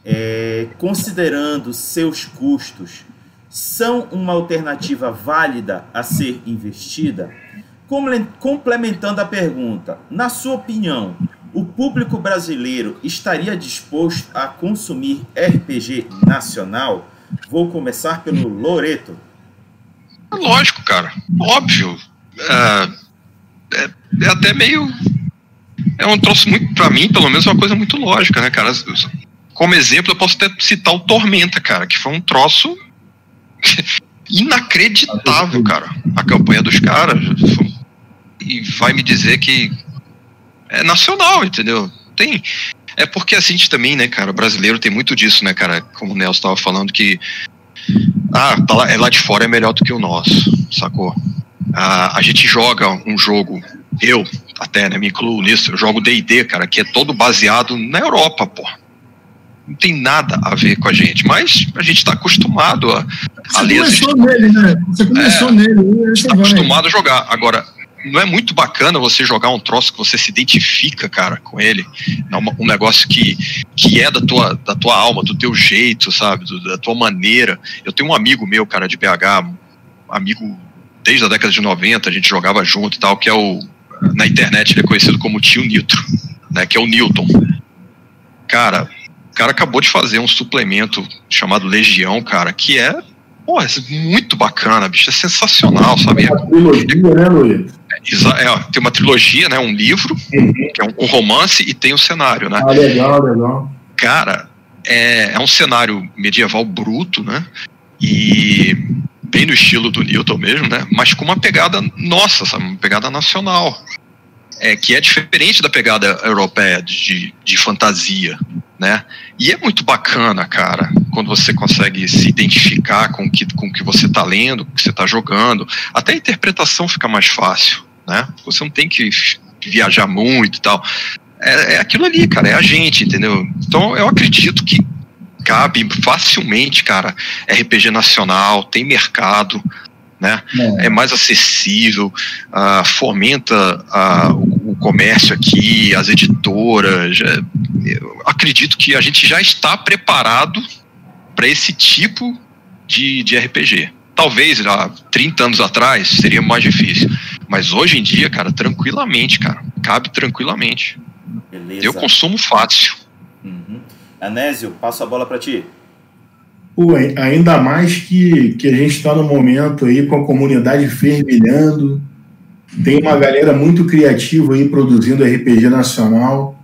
é, considerando seus custos, são uma alternativa válida a ser investida? Complementando a pergunta, na sua opinião, o público brasileiro estaria disposto a consumir RPG nacional? Vou começar pelo Loreto. Lógico, cara. Óbvio. É, é, é até meio. É um troço muito, para mim, pelo menos, uma coisa muito lógica, né, cara? Como exemplo, eu posso até citar o Tormenta, cara, que foi um troço inacreditável, cara. A campanha dos caras. E vai me dizer que é nacional, entendeu? Tem. É porque a gente também, né, cara, o brasileiro tem muito disso, né, cara? Como o Nelson estava falando, que. Ah, tá lá, é lá de fora é melhor do que o nosso, sacou? Ah, a gente joga um jogo, eu até, né, me incluo nisso, eu jogo DD, cara, que é todo baseado na Europa, pô. Não tem nada a ver com a gente, mas a gente está acostumado a, Você a ler. Começou nele, né? Você começou é, nele. Está acostumado a jogar. Agora, não é muito bacana você jogar um troço que você se identifica, cara, com ele. Um negócio que, que é da tua, da tua alma, do teu jeito, sabe? Do, da tua maneira. Eu tenho um amigo meu, cara, de BH, amigo desde a década de 90, a gente jogava junto e tal, que é o. Na internet ele é conhecido como tio Nitro, né? Que é o Newton. Cara, o cara acabou de fazer um suplemento chamado Legião, cara, que é Pô, é muito bacana, bicho. É sensacional, sabe? É Luiz? É, tem uma trilogia, né? Um livro, uhum. que é um, um, romance, e tem o um cenário, né? Ah, legal, legal. Cara, é, é um cenário medieval bruto, né? E bem no estilo do Newton mesmo, né? Mas com uma pegada nossa, sabe? Uma pegada nacional. É, que é diferente da pegada europeia de, de fantasia, né? E é muito bacana, cara quando você consegue se identificar com que, o que você está lendo, o que você está jogando, até a interpretação fica mais fácil, né? Você não tem que viajar muito e tal. É, é aquilo ali, cara, é a gente, entendeu? Então eu acredito que cabe facilmente, cara, RPG nacional, tem mercado, né? É, é mais acessível, uh, fomenta uh, o, o, comércio aqui, as editoras. eu acredito que a gente já está preparado para esse tipo de, de RPG. Talvez há 30 anos atrás seria mais difícil. Mas hoje em dia, cara, tranquilamente, cara. Cabe tranquilamente. Beleza. Eu consumo fácil. Uhum. Anésio, passo a bola para ti. Pô, ainda mais que, que a gente está no momento aí com a comunidade fervilhando, tem uma galera muito criativa aí produzindo RPG nacional.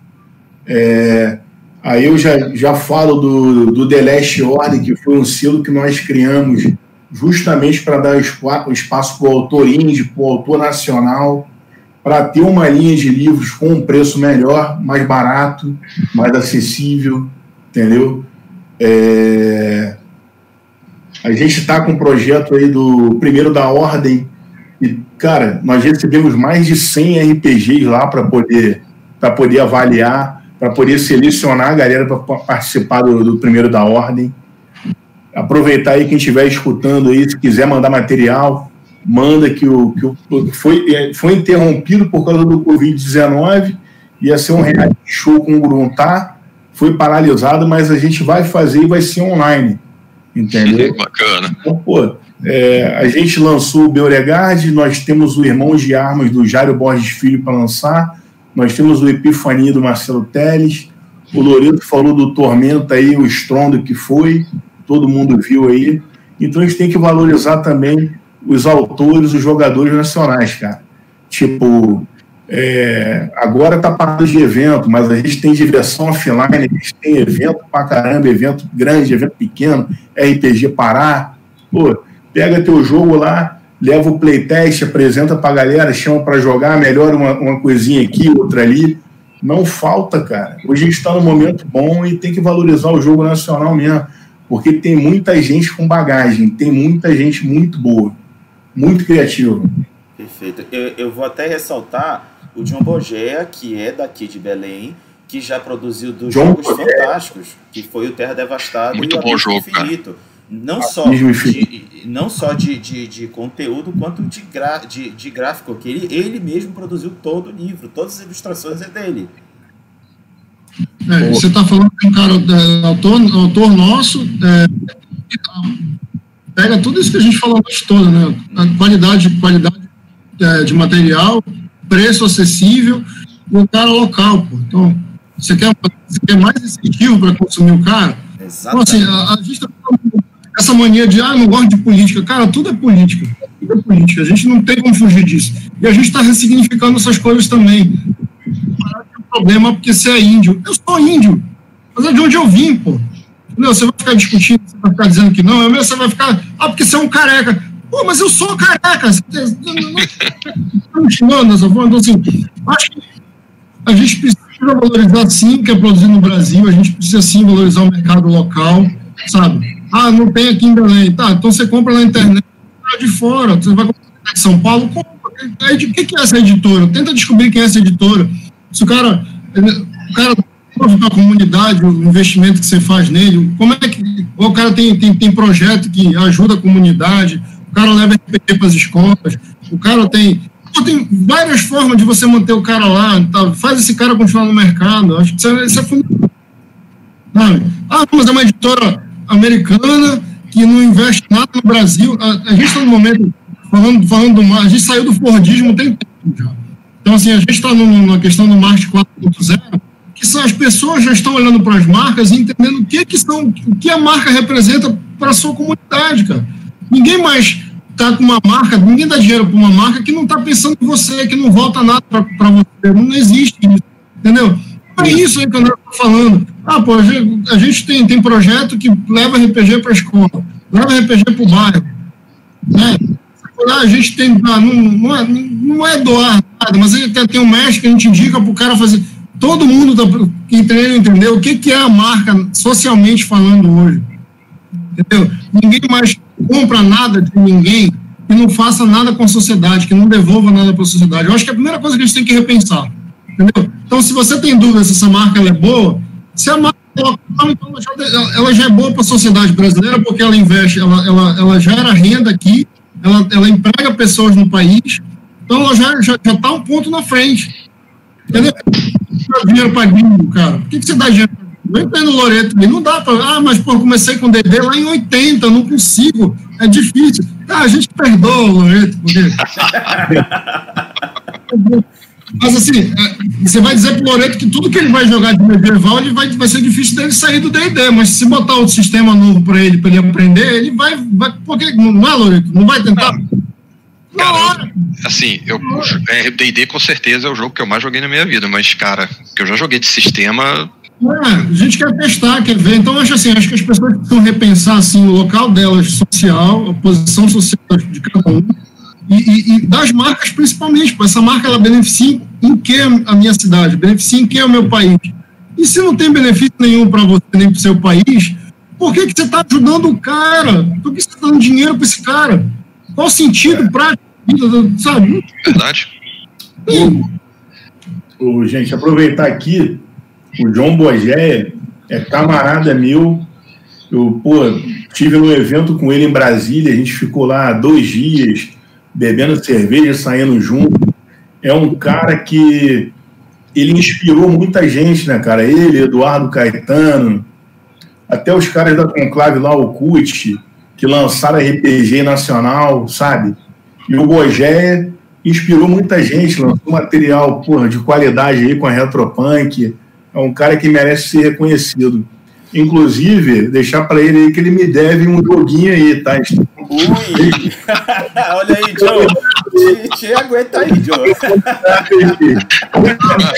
É, aí eu já, já falo do, do The Last Order, que foi um selo que nós criamos justamente para dar espaço para o autor indie, para o autor nacional, para ter uma linha de livros com um preço melhor, mais barato, mais acessível, entendeu? É, a gente está com um projeto aí do primeiro da ordem e, cara, nós recebemos mais de 100 RPGs lá para poder, poder avaliar, para poder selecionar a galera para participar do, do, primeiro da ordem. Aproveitar aí quem estiver escutando aí, se quiser mandar material, manda que o que o, foi, é, foi interrompido por causa do Covid-19, ia ser um reality show com o Gruntar, foi paralisado, mas a gente vai fazer e vai ser online. Entendeu? Bacana. Então, pô, é, a gente lançou o Beauregard, nós temos o Irmãos de Armas do Jário Borges Filho para lançar, nós temos o Epifania do Marcelo Teles, o Loreto falou do Tormenta aí, o estrondo que foi, todo mundo viu aí. Então a gente tem que valorizar também os autores, os jogadores nacionais, cara. Tipo, é, agora tá parado de evento, mas a gente tem diversão offline, a gente tem evento pra caramba, evento grande, evento pequeno, RPG Pará. Pô, pega teu jogo lá, leva o playtest, apresenta pra galera, chama para jogar, melhora uma, uma coisinha aqui, outra ali. Não falta, cara. Hoje a gente está num momento bom e tem que valorizar o jogo nacional mesmo, porque tem muita gente com bagagem, tem muita gente muito boa, muito criativa. Perfeito. Eu, eu vou até ressaltar o John Bogea, que é daqui de Belém, que já produziu dos John jogos Bogea. fantásticos, que foi o Terra Devastada Muito e bom jogo, Infinito. Cara. Não só, de, não só de, de, de conteúdo, quanto de, gra, de, de gráfico, que ele, ele mesmo produziu todo o livro, todas as ilustrações é dele. É, você está falando de um cara, é, autor, autor nosso, é, pega tudo isso que a gente falou a noite toda, né? A qualidade, qualidade é, de material, preço acessível e um cara local, pô. Então, você quer, você quer mais incentivo para consumir o cara? Então, assim, a, a gente tá essa mania de, ah, não gosto de política. Cara, tudo é política. Tudo é política. A gente não tem como fugir disso. E a gente está ressignificando essas coisas também. O problema é porque você é índio. Eu sou índio. Mas é de onde eu vim, pô. Não, você vai ficar discutindo, você vai ficar dizendo que não, você vai ficar, ah, porque você é um careca. Pô, mas eu sou careca. Não dessa forma. Então, assim, acho que a gente precisa valorizar sim o que é produzido no Brasil, a gente precisa sim valorizar o mercado local, sabe? Ah, não tem aqui em Belém. Tá, então você compra na internet de fora. Você vai comprar em São Paulo, compra. Que, que é essa editora? Tenta descobrir quem é essa editora. Se o cara. O cara a comunidade, o investimento que você faz nele, como é que o cara tem, tem, tem projeto que ajuda a comunidade, o cara leva RPG para as escolas, o cara tem. Tem várias formas de você manter o cara lá, tá? faz esse cara continuar no mercado. Acho que isso é, isso é fundamental. Ah, mas é uma editora americana que não investe nada no Brasil. A, a gente está no momento, falando, falando do mar, a gente saiu do Fordismo tem tempo já. Então, assim, a gente está na questão do marketing 4.0, que são, as pessoas já estão olhando para as marcas e entendendo o que, que são, o que a marca representa para a sua comunidade, cara. Ninguém mais está com uma marca, ninguém dá dinheiro para uma marca que não está pensando em você, que não volta nada para você. Não existe isso, entendeu? É isso aí que o André está falando. Ah, pô, a gente, a gente, tem, tem projeto que leva RPG para a escola, leva RPG para o bairro. Né? A gente tem. Ah, não, não, é, não é doar nada, mas tem, tem um mestre que a gente indica para o cara fazer. Todo mundo tá, que entendeu, entendeu o que, que é a marca socialmente falando hoje. entendeu? Ninguém mais compra nada de ninguém que não faça nada com a sociedade, que não devolva nada para a sociedade. Eu acho que é a primeira coisa que a gente tem que repensar, entendeu? Então, se você tem dúvida se essa marca é boa, se a marca ela, ela já é boa para a sociedade brasileira porque ela investe, ela, ela, ela gera renda aqui, ela, ela emprega pessoas no país, então ela já está já, já tá um ponto na frente. Entendeu? Dá dinheiro para gringo, cara. Por que, que você dá dinheiro para eu entendo Loreto, não dá para. Ah, mas pô, comecei com DD lá em 80, não consigo, é difícil. Ah, a gente perdoa o Loreto, porque. Mas assim, é, você vai dizer para o Loreto que tudo que ele vai jogar de medieval ele vai, vai ser difícil dele sair do DD, mas se botar outro sistema novo para ele, para ele aprender, ele vai. vai porque, não é, Loreto? Não vai tentar. Cara, assim, eu D&D com certeza é o jogo que eu mais joguei na minha vida, mas cara, que eu já joguei de sistema, é, a gente quer testar, quer ver. Então, acho assim, acho que as pessoas precisam repensar assim, o local delas social, a posição social de cada um, e, e, e das marcas principalmente. Essa marca ela beneficia em que a minha cidade, beneficia em que o meu país. E se não tem benefício nenhum para você nem para o seu país, por que, que você está ajudando o cara? Por que você está dando dinheiro para esse cara? Qual o sentido é. prático? Sabe? Verdade. Ô, gente, aproveitar aqui o João Bogé é camarada meu. Eu, pô, tive no evento com ele em Brasília, a gente ficou lá dois dias, bebendo cerveja, saindo junto. É um cara que ele inspirou muita gente, né, cara? Ele, Eduardo Caetano, até os caras da Conclave lá, o CUT, que lançaram RPG nacional, sabe? E o Bogé inspirou muita gente, lançou material porra, de qualidade aí com a Retropunk é um cara que merece ser reconhecido. Inclusive, deixar para ele aí que ele me deve um joguinho aí, tá? Ui! Olha aí, Joe. Te, te aguenta aí, Joe.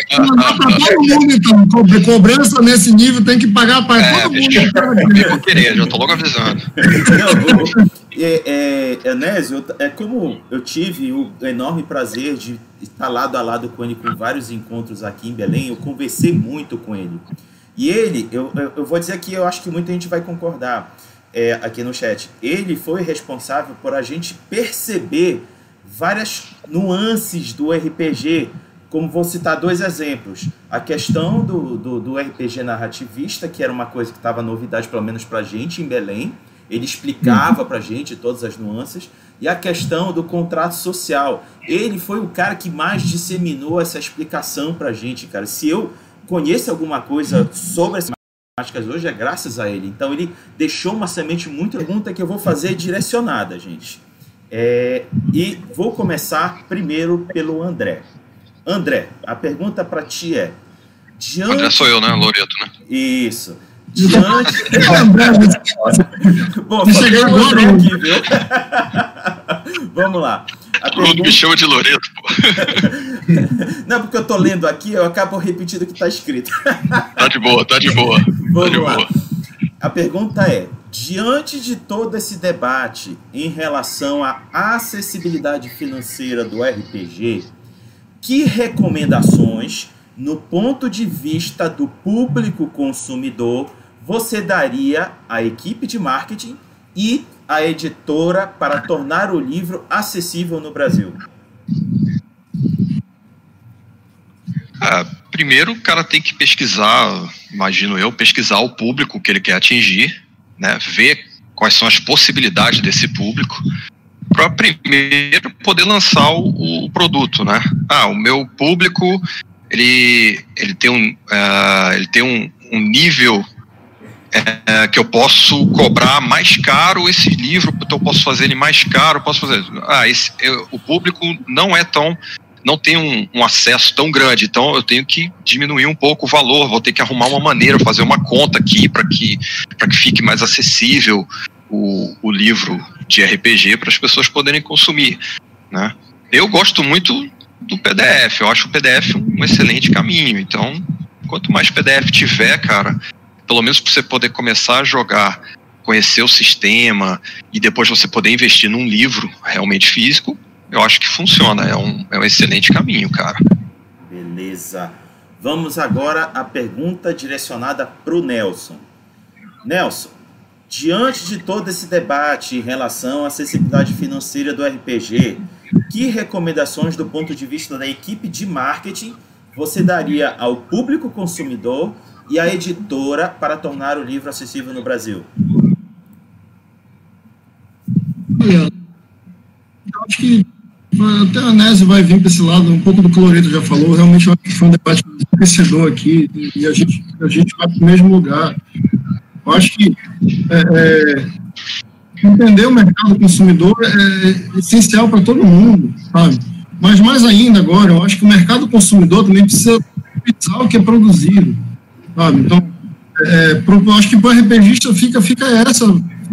todo mundo, então. Cobrança nesse nível tem que pagar para é, todo mundo. Eu vou querer, já tô logo avisando. é, é, Enésio, é como eu tive o enorme prazer de estar lado a lado com ele com vários encontros aqui em Belém, eu conversei muito com ele. E ele, eu, eu vou dizer que eu acho que muita gente vai concordar é, aqui no chat. Ele foi responsável por a gente perceber várias nuances do RPG. Como vou citar dois exemplos. A questão do, do, do RPG narrativista, que era uma coisa que estava novidade, pelo menos para a gente em Belém. Ele explicava para a gente todas as nuances. E a questão do contrato social. Ele foi o cara que mais disseminou essa explicação para a gente, cara. Se eu conheço alguma coisa sobre as matemáticas hoje, é graças a ele. Então, ele deixou uma semente muito pergunta que eu vou fazer direcionada, gente. É, e vou começar primeiro pelo André. André, a pergunta para ti é: diante... André sou eu, né? Loreto, né? Isso. Diante. Bom, cheguei agora aqui, viu? Vamos lá. A pergunta... me chama de Loreto. Não, porque eu tô lendo aqui, eu acabo repetindo o que está escrito. Tá de boa, tá de boa. Vamos tá de lá. boa. A pergunta é: diante de todo esse debate em relação à acessibilidade financeira do RPG, que recomendações, no ponto de vista do público consumidor, você daria à equipe de marketing e à editora para tornar o livro acessível no Brasil? Ah, primeiro, o cara tem que pesquisar, imagino eu, pesquisar o público que ele quer atingir, né, ver quais são as possibilidades desse público, para primeiro poder lançar o, o, produto, né? Ah, o meu público ele, ele tem um, uh, ele tem um, um nível é, que eu posso cobrar mais caro esse livro, então eu posso fazer ele mais caro, posso fazer. Ah, esse, eu, o público não é tão. Não tem um, um, acesso tão grande, então eu tenho que diminuir um pouco o valor, vou ter que arrumar uma maneira, fazer uma conta aqui para que, que fique mais acessível o, o livro de RPG para as pessoas poderem consumir. Né? Eu gosto muito do PDF, eu acho o PDF um excelente caminho, então quanto mais PDF tiver, cara, pelo menos para você poder começar a jogar, conhecer o sistema e depois você poder investir num livro realmente físico, eu acho que funciona. É um, é um excelente caminho, cara. Beleza. Vamos agora à pergunta direcionada para o Nelson. Nelson, Diante de todo esse debate em relação à acessibilidade financeira do RPG, que recomendações do ponto de vista da equipe de marketing você daria ao público consumidor e à editora para tornar o livro acessível no Brasil? Olha, eu acho que até a Nésio vai vir para esse lado, um pouco do que o Loreto já falou, realmente foi um debate enriquecedor aqui, e a gente, a gente vai para o mesmo lugar. Eu acho que é, é, entender o mercado consumidor é essencial para todo mundo, sabe? Mas mais ainda agora, eu acho que o mercado consumidor também precisa pensar o que é produzido, sabe? Então, é, eu acho que para o RPGista fica, fica, essa,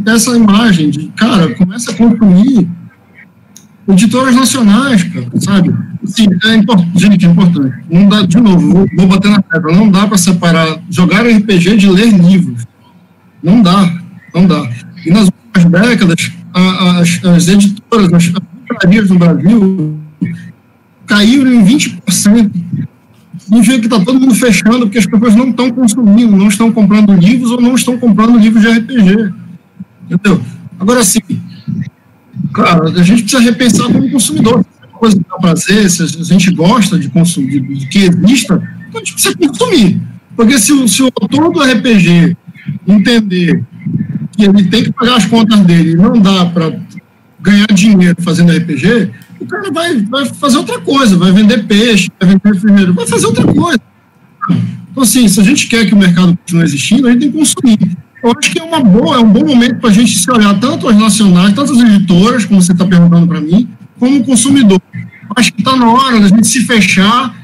essa imagem de, cara, começa a consumir editoras nacionais, cara, sabe? Assim, é importante, gente, é importante. Não dá, de novo, vou, vou bater na tecla, não dá para separar jogar RPG de ler livros. Não dá, não dá. E nas últimas décadas, as, as editoras, as livrarias no Brasil caíram em 20%. Significa que está todo mundo fechando porque as pessoas não estão consumindo, não estão comprando livros ou não estão comprando livros de RPG. Entendeu? Agora, sim, claro, a gente precisa repensar como consumidor. Se coisa que dá prazer, se a gente gosta de consumir, de que exista, então a gente precisa consumir. Porque se o, se o autor do RPG entender que ele tem que pagar as contas dele e não dá para ganhar dinheiro fazendo RPG, o cara vai, vai fazer outra coisa, vai vender peixe, vai vender enfermeiro, vai fazer outra coisa. Então, assim, se a gente quer que o mercado continue existindo, a gente tem que consumir. Eu acho que é, uma boa, é um bom momento para a gente se olhar tanto as nacionais, tanto as editoras, como você está perguntando para mim, como o consumidor. Acho que está na hora da gente se fechar,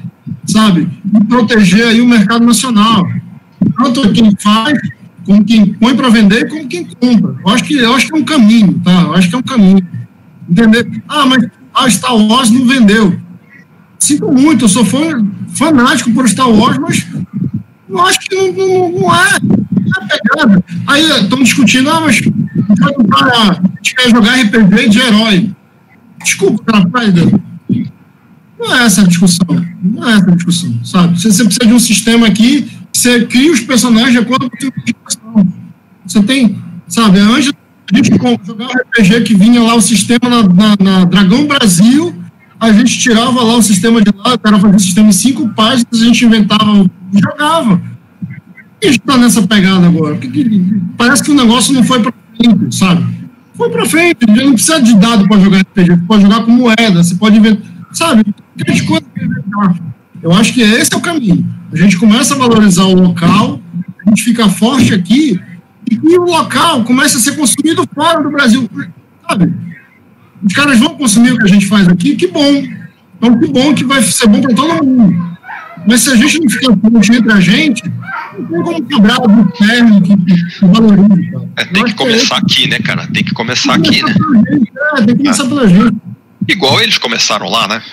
sabe, e proteger aí o mercado nacional. Tanto quem faz, como quem põe para vender, como quem compra. Eu acho que, eu acho que é um caminho, tá? Eu acho que é um caminho. Entender? Ah, mas a Star Wars não vendeu. Sinto muito, eu sou fã, fanático por Star Wars, mas eu acho que não, não, é, não é pegada. Aí estão discutindo, ah, mas o cara quer jogar RPG de herói. Desculpa, rapaz, não é essa a discussão. Não é essa a discussão, sabe? Você, você precisa de um sistema aqui, você cria os personagens de acordo com a discussão. Você tem, sabe, antes a gente jogava um RPG que vinha lá o sistema na, na, na, Dragão Brasil, a gente tirava lá o sistema de lá, o cara fazia o sistema em cinco páginas, a gente inventava e jogava. Está nessa pegada agora? Porque parece que o negócio não foi para frente, sabe? Foi para frente, gente não precisa de dado para jogar RPG, você pode jogar com moeda, você pode inventar, sabe? Eu acho que esse é o caminho. A gente começa a valorizar o local, a gente fica forte aqui, e o local começa a ser consumido fora do Brasil. Sabe? Os caras vão consumir o que a gente faz aqui, que bom. Então, que bom que vai ser bom para todo mundo. Mas se a gente não ficar forte entre a gente, não tem como quebrar do ferro que, que valoriza. É, tem que começar que é aqui, né, cara? Tem que começar tem que aqui, né? Gente, é, tem que começar ah. pela gente. Igual eles começaram lá, né?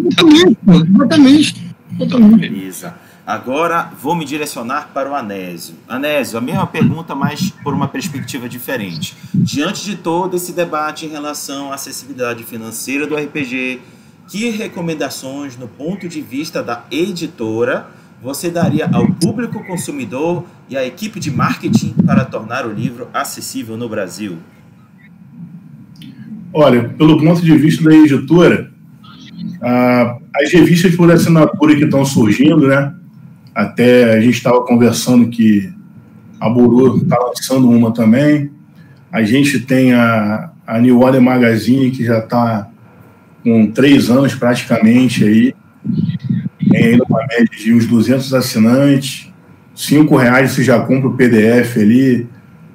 Exatamente, exatamente. exatamente. Beleza. Agora vou me direcionar para o Anésio. Anésio, a mesma pergunta, mas por uma perspectiva diferente. Diante de todo esse debate em relação à acessibilidade financeira do RPG, que recomendações, no ponto de vista da editora, você daria ao público consumidor e à equipe de marketing para tornar o livro acessível no Brasil? Olha, pelo ponto de vista da editora, ah, as revistas por assinatura que estão surgindo, né? Até a gente estava conversando que a Buru está lançando uma também. A gente tem a, a New Order Magazine, que já está com três anos praticamente aí. Tem ainda uma média de uns 200 assinantes. Cinco reais você já compra o PDF ali,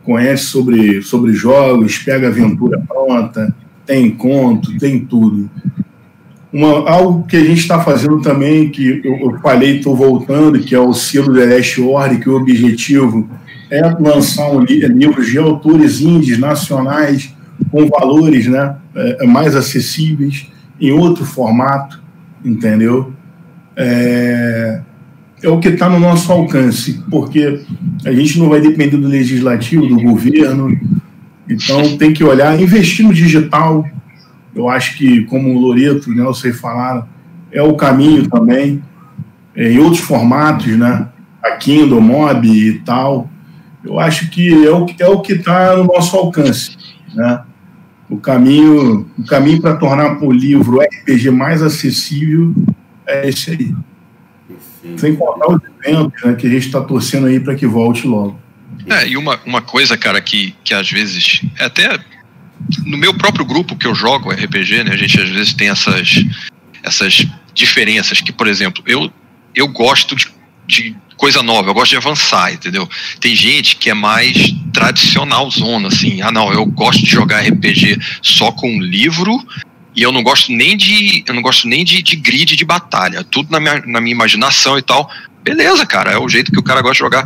conhece sobre, sobre jogos, pega aventura pronta, tem conto, tem tudo. Uma, algo que a gente está fazendo também, que eu, eu falei, estou voltando, que é o selo da Last Order, que o objetivo é lançar um li livros de autores índios nacionais com valores né, é, mais acessíveis, em outro formato, entendeu? É, é o que está no nosso alcance, porque a gente não vai depender do legislativo, do governo, então tem que olhar, investir no digital, eu acho que, como o Loreto, né, vocês falaram, é o caminho também, é, em outros formatos, né? A Kindle, Mob e tal. eu acho que é o, é o que está no nosso alcance. Né? O caminho, o caminho para tornar o livro RPG mais acessível é esse aí. Perfeito. Sem contar os eventos né, que a gente está torcendo aí para que volte logo. É, e uma, uma coisa, cara, que, que às vezes, é até no meu próprio grupo que eu jogo RPG, né, a gente às vezes tem essas, essas diferenças que, por exemplo, eu, eu gosto de, de coisa nova, eu gosto de avançar, entendeu? Tem gente que é mais tradicional zona, assim, ah não, eu gosto de jogar RPG só com livro e eu não gosto nem de eu não gosto nem de, de grid de batalha, tudo na minha, na minha imaginação e tal. Beleza, cara, é o jeito que o cara gosta de jogar.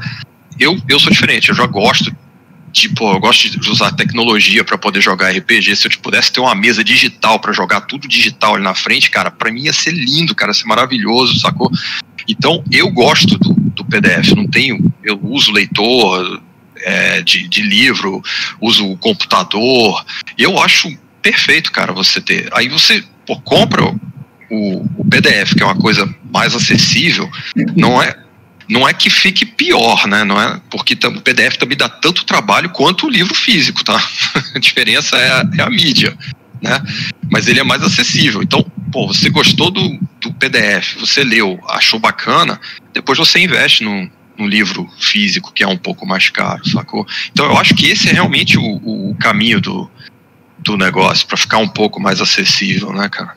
Eu, eu sou diferente, eu já gosto Tipo, eu gosto de usar tecnologia para poder jogar RPG. Se eu pudesse ter uma mesa digital para jogar tudo digital ali na frente, cara, para mim ia ser lindo, cara, ia ser maravilhoso, sacou? Então, eu gosto do, do PDF. Não tenho, eu uso leitor é, de, de livro, uso o computador. Eu acho perfeito, cara, você ter. Aí você pô, compra o, o PDF, que é uma coisa mais acessível. Não é não é que fique pior, né? Não é porque o PDF também dá tanto trabalho quanto o livro físico, tá? A diferença é a, é a mídia, né? Mas ele é mais acessível. Então, pô, você gostou do, do PDF, você leu, achou bacana, depois você investe no, no livro físico, que é um pouco mais caro, sacou? Então, eu acho que esse é realmente o, o caminho do, do negócio, para ficar um pouco mais acessível, né, cara?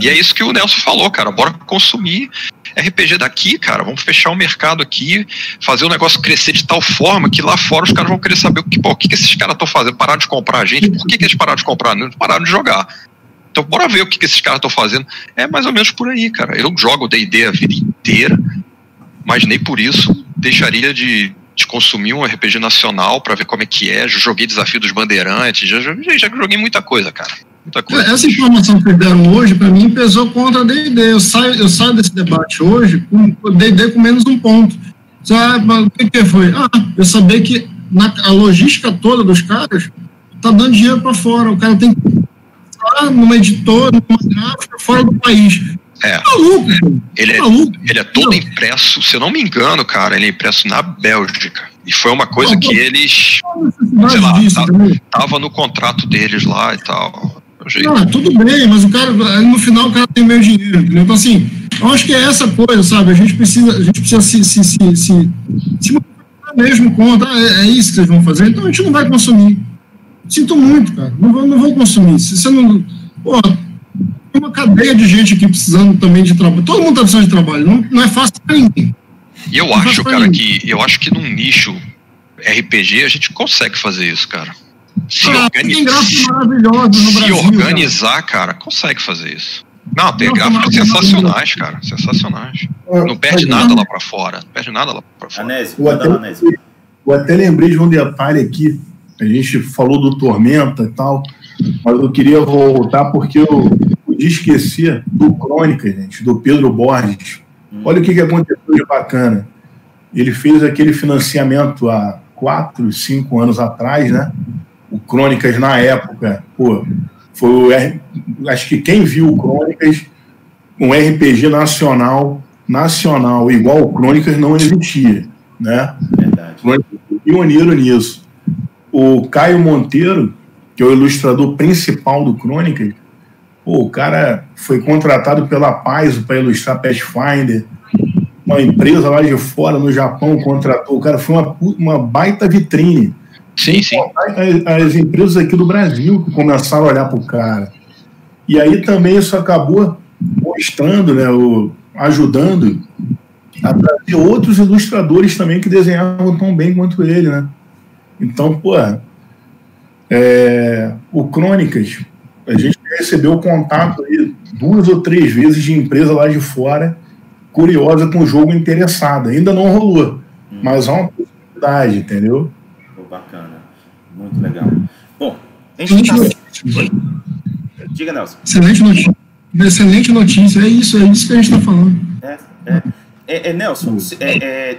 E é isso que o Nelson falou, cara. Bora consumir RPG daqui, cara. Vamos fechar o mercado aqui, fazer o negócio crescer de tal forma que lá fora os caras vão querer saber o que, pô, o que esses caras estão fazendo. Pararam de comprar a gente? Por que, que eles pararam de comprar? Não pararam de jogar. Então, bora ver o que, que esses caras estão fazendo. É mais ou menos por aí, cara. Eu jogo DD a vida inteira, mas nem por isso deixaria de, de consumir um RPG nacional para ver como é que é. Já joguei Desafio dos Bandeirantes, já, já, já joguei muita coisa, cara. É, essa informação que deram hoje, para mim, pesou contra a D&D. Eu saio, eu saio desse debate hoje com D&D com menos um ponto. Ah, o que, que foi? Ah, eu sabia que na, a logística toda dos caras tá dando dinheiro para fora. O cara tem que estar numa editora, numa gráfica, fora do país. É. Maluco, ele, é, maluco. ele é todo impresso, se eu não me engano, cara, ele é impresso na Bélgica. E foi uma coisa que eles, sei lá, disso, tava no contrato deles lá e tal jeito. Não, tudo bem, mas o cara, no final o cara tem meio dinheiro, entendeu? Então, assim, eu acho que é essa coisa, sabe? A gente precisa, a gente precisa se, se, se, se, se mesmo conta, ah, é, é, isso que vocês vão fazer, então a gente não vai consumir. Sinto muito, cara, não vou, não vou consumir. Se você não. Pô, tem uma cadeia de gente aqui precisando também de trabalho. Todo mundo está precisando de trabalho, não, não é fácil para ninguém. E eu não acho, cara, ninguém. que eu acho que num nicho RPG a gente consegue fazer isso, cara se, ah, organi se organizar, cara, consegue fazer isso. Não, tem gráficos sensacionais, cara. Sensacionais. Não perde nada lá para fora. Não perde nada lá para fora. Anésio, eu até, eu até lembrei de um detalhe aqui. A gente falou do Tormenta e tal, mas eu queria voltar porque eu podia esquecer do Crônica, gente, do Pedro Borges. Hum. Olha o que, que aconteceu de bacana. Ele fez aquele financiamento há quatro, cinco anos atrás, né? O Crônicas na época, pô, foi o R... acho que quem viu o Crônicas, um RPG nacional, nacional igual o Crônicas não existia, né? Verdade. Crônicas pioneiro nisso. O Caio Monteiro, que é o ilustrador principal do Crônicas, pô, o cara foi contratado pela Paizo para ilustrar Pathfinder, uma empresa lá de fora, no Japão, contratou. O cara foi uma, uma baita vitrine Sim, sim. As empresas aqui do Brasil que começaram a olhar para o cara. E aí também isso acabou mostrando, né, o, ajudando a trazer outros ilustradores também que desenhavam tão bem quanto ele, né? Então, pô, é, o Crônicas, a gente recebeu contato aí duas ou três vezes de empresa lá de fora, curiosa com o jogo interessada. Ainda não rolou, hum. mas há uma possibilidade, entendeu? Bacana. Muito legal. Bom, a gente tá... Diga, Nelson. Excelente notícia. Excelente notícia. É isso, é isso que a gente está falando. É, é. é, é Nelson, é, é,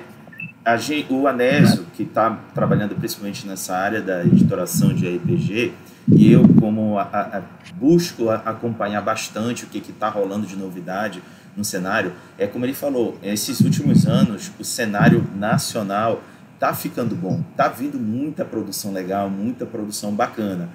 a gente, o Anésio, que está trabalhando principalmente nessa área da editoração de RPG, e eu, como a, a, busco acompanhar bastante o que está rolando de novidade no cenário, é como ele falou, esses últimos anos, o cenário nacional tá ficando bom, tá vindo muita produção legal, muita produção bacana,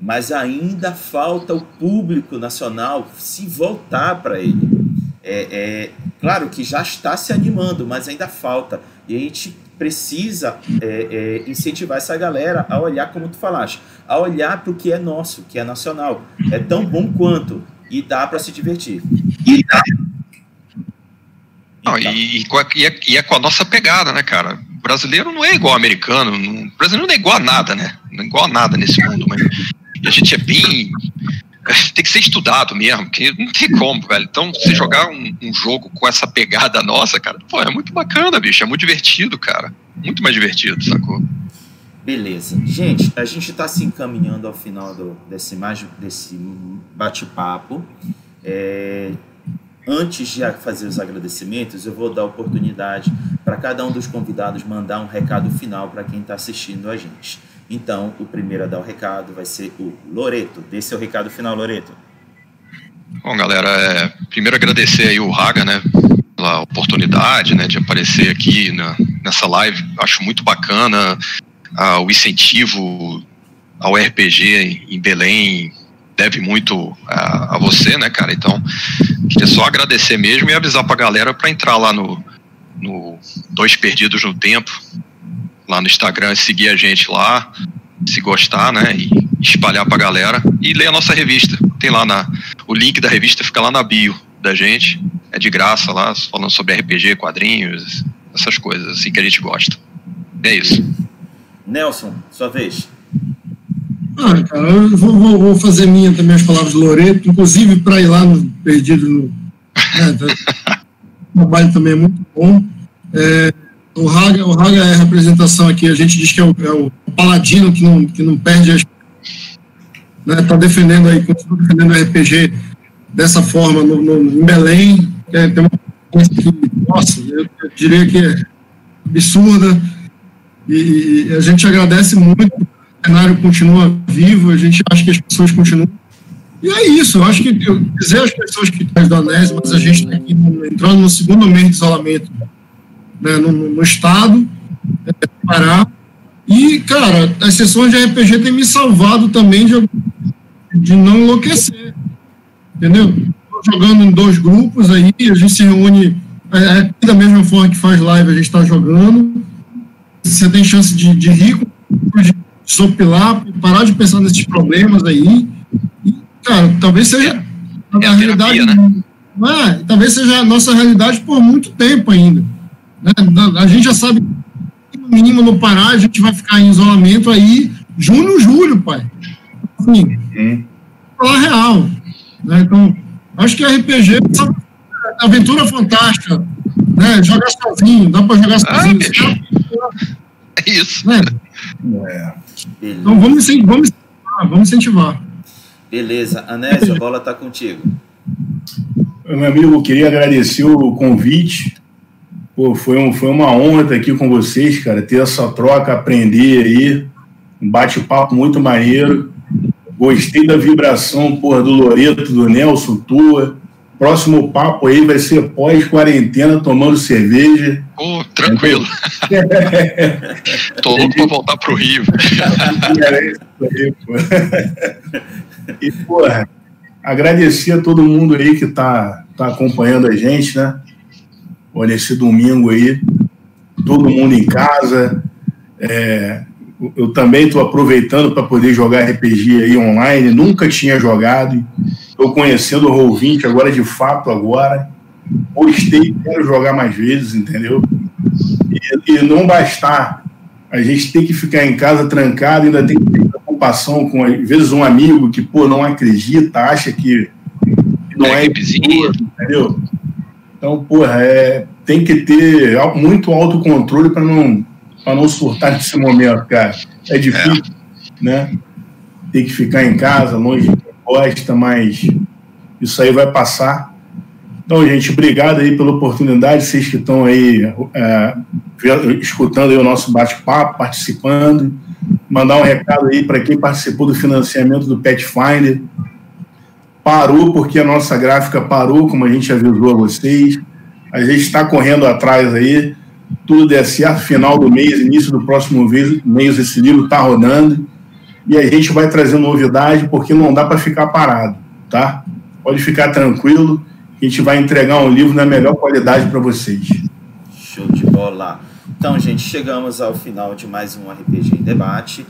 mas ainda falta o público nacional se voltar para ele. É, é, claro que já está se animando, mas ainda falta. E a gente precisa é, é, incentivar essa galera a olhar, como tu falaste, a olhar para o que é nosso, que é nacional. É tão bom quanto e dá para se divertir. E dá. Não, então. e, e, é, e, é, com a nossa pegada, né, cara? Brasileiro não é igual ao americano, o brasileiro não é igual a nada, né? Não é igual a nada nesse mundo, mas a gente é bem tem que ser estudado mesmo, porque não tem como, velho. Então, se jogar um, um, jogo com essa pegada nossa, cara, pô, é muito bacana, bicho. É muito divertido, cara. Muito mais divertido, sacou? Beleza. Gente, a gente está se encaminhando ao final do, desse, desse bate-papo. É, antes de fazer os agradecimentos, eu vou dar oportunidade para cada um dos convidados mandar um recado final para quem está assistindo a gente. Então, o primeiro a dar o recado vai ser o Loreto. Dê seu recado final, Loreto. Bom, galera, é, primeiro agradecer aí o Raga, né, pela oportunidade, né, de aparecer aqui na, nessa live. Acho muito bacana ah, o incentivo ao RPG em Belém deve muito a, a, você, né, cara? Então, queria só agradecer mesmo e avisar pra galera para entrar lá no, no Dois Perdidos no Tempo, lá no Instagram, seguir a gente lá, se gostar, né? E espalhar pra galera. E ler a nossa revista. Tem lá na. O link da revista fica lá na bio da gente. É de graça lá, falando sobre RPG, quadrinhos, essas coisas assim que a gente gosta. É isso. Nelson, sua vez. Ah, cara, eu vou, vou, vou fazer minha também as palavras do Loreto, inclusive para ir lá no Perdido no. Né, o trabalho também é muito bom. É, o Haga, o Haga é a representação aqui, a gente diz que é o, é o paladino que não, que não perde as. Né, tá defendendo aí, continua defendendo o RPG dessa forma no, no em Belém. É, tem uma coisa que, nossa, eu, eu, diria que é absurda. E, e a gente agradece muito, cenário continua vivo, a gente acha que as pessoas continuam. E é isso, eu acho que eu dizer às pessoas que estão mas a gente está aqui entrando no segundo mês de isolamento né, no, no, estado, é, Pará. E, cara, as sessões de RPG têm me salvado também de, de não enlouquecer. Entendeu? Estou jogando em dois grupos aí, a gente se reúne é, é, da mesma forma que faz live, a gente está jogando. Você tem chance de, de rir, de sopilar, parar de pensar nesses problemas aí. E, cara, talvez seja a, é a realidade. Terapia, né? é, talvez seja a nossa realidade por muito tempo ainda. Né? A gente já sabe que no mínimo no Pará a gente vai ficar em isolamento aí junho, julho, pai. Assim, uhum. falar real. Né? Então, acho que RPG é aventura fantástica. Né? Jogar sozinho, dá para jogar sozinho. Ah, é isso. Né? É. Então vamos, vamos, vamos incentivar. Beleza. Anésio, a bola está contigo. Meu amigo, queria agradecer o convite Pô, foi, um, foi uma honra estar aqui com vocês, cara, ter essa troca, aprender aí. Um bate-papo muito maneiro. Gostei da vibração, porra, do Loreto, do Nelson, tua. Próximo papo aí vai ser pós-quarentena, tomando cerveja. Pô, tranquilo. Tô louco pra voltar pro Rio. e, porra, agradecer a todo mundo aí que tá, tá acompanhando a gente, né? olha, esse domingo aí, todo mundo em casa. É, eu também estou aproveitando para poder jogar RPG aí online, nunca tinha jogado. Estou conhecendo o Roll20 agora de fato agora. Gostei, quero jogar mais vezes, entendeu? E, e, não bastar a gente tem que ficar em casa trancado, ainda tem que ter preocupação com, às vezes, um amigo que, pô, não acredita, acha que não é, é entendeu? Então, porra, é, tem que ter muito autocontrole para não, não surtar nesse momento, cara. É difícil, é. né? Tem que ficar em casa, longe de gosta, mas isso aí vai passar. Então, gente, obrigado aí pela oportunidade, vocês que estão aí é, escutando aí o nosso bate-papo, participando. Mandar um recado aí para quem participou do financiamento do Petfinder parou porque a nossa gráfica parou, como a gente avisou a vocês. A gente está correndo atrás aí. Tudo der certo, final do mês, início do próximo mês, esse livro está rodando. E a gente vai trazer novidade, porque não dá para ficar parado, tá? Pode ficar tranquilo, a gente vai entregar um livro na melhor qualidade para vocês. Show de bola. Então, gente, chegamos ao final de mais um RPG em Debate.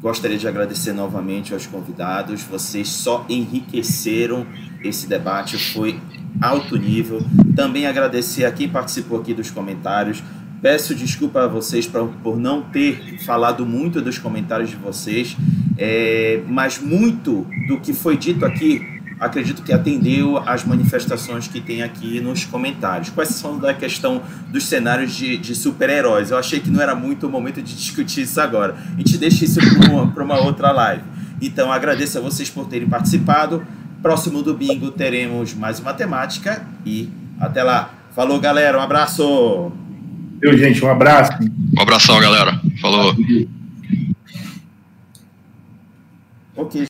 Gostaria de agradecer novamente aos convidados. Vocês só enriqueceram esse debate, foi alto nível. Também agradecer a quem participou aqui dos comentários. Peço desculpa a vocês por, não ter falado muito dos comentários de vocês, é, mas muito do que foi dito aqui acredito que atendeu às manifestações que tem aqui nos comentários. Quais são da questão dos cenários de, de super-heróis? Eu achei que não era muito o momento de discutir isso agora. A gente deixa isso para uma, uma outra live. Então, agradeço a vocês por terem participado. Próximo domingo teremos mais uma temática e até lá. Falou, galera. Um abraço. Eu, gente, um abraço. Um abração, galera. Falou. Ok.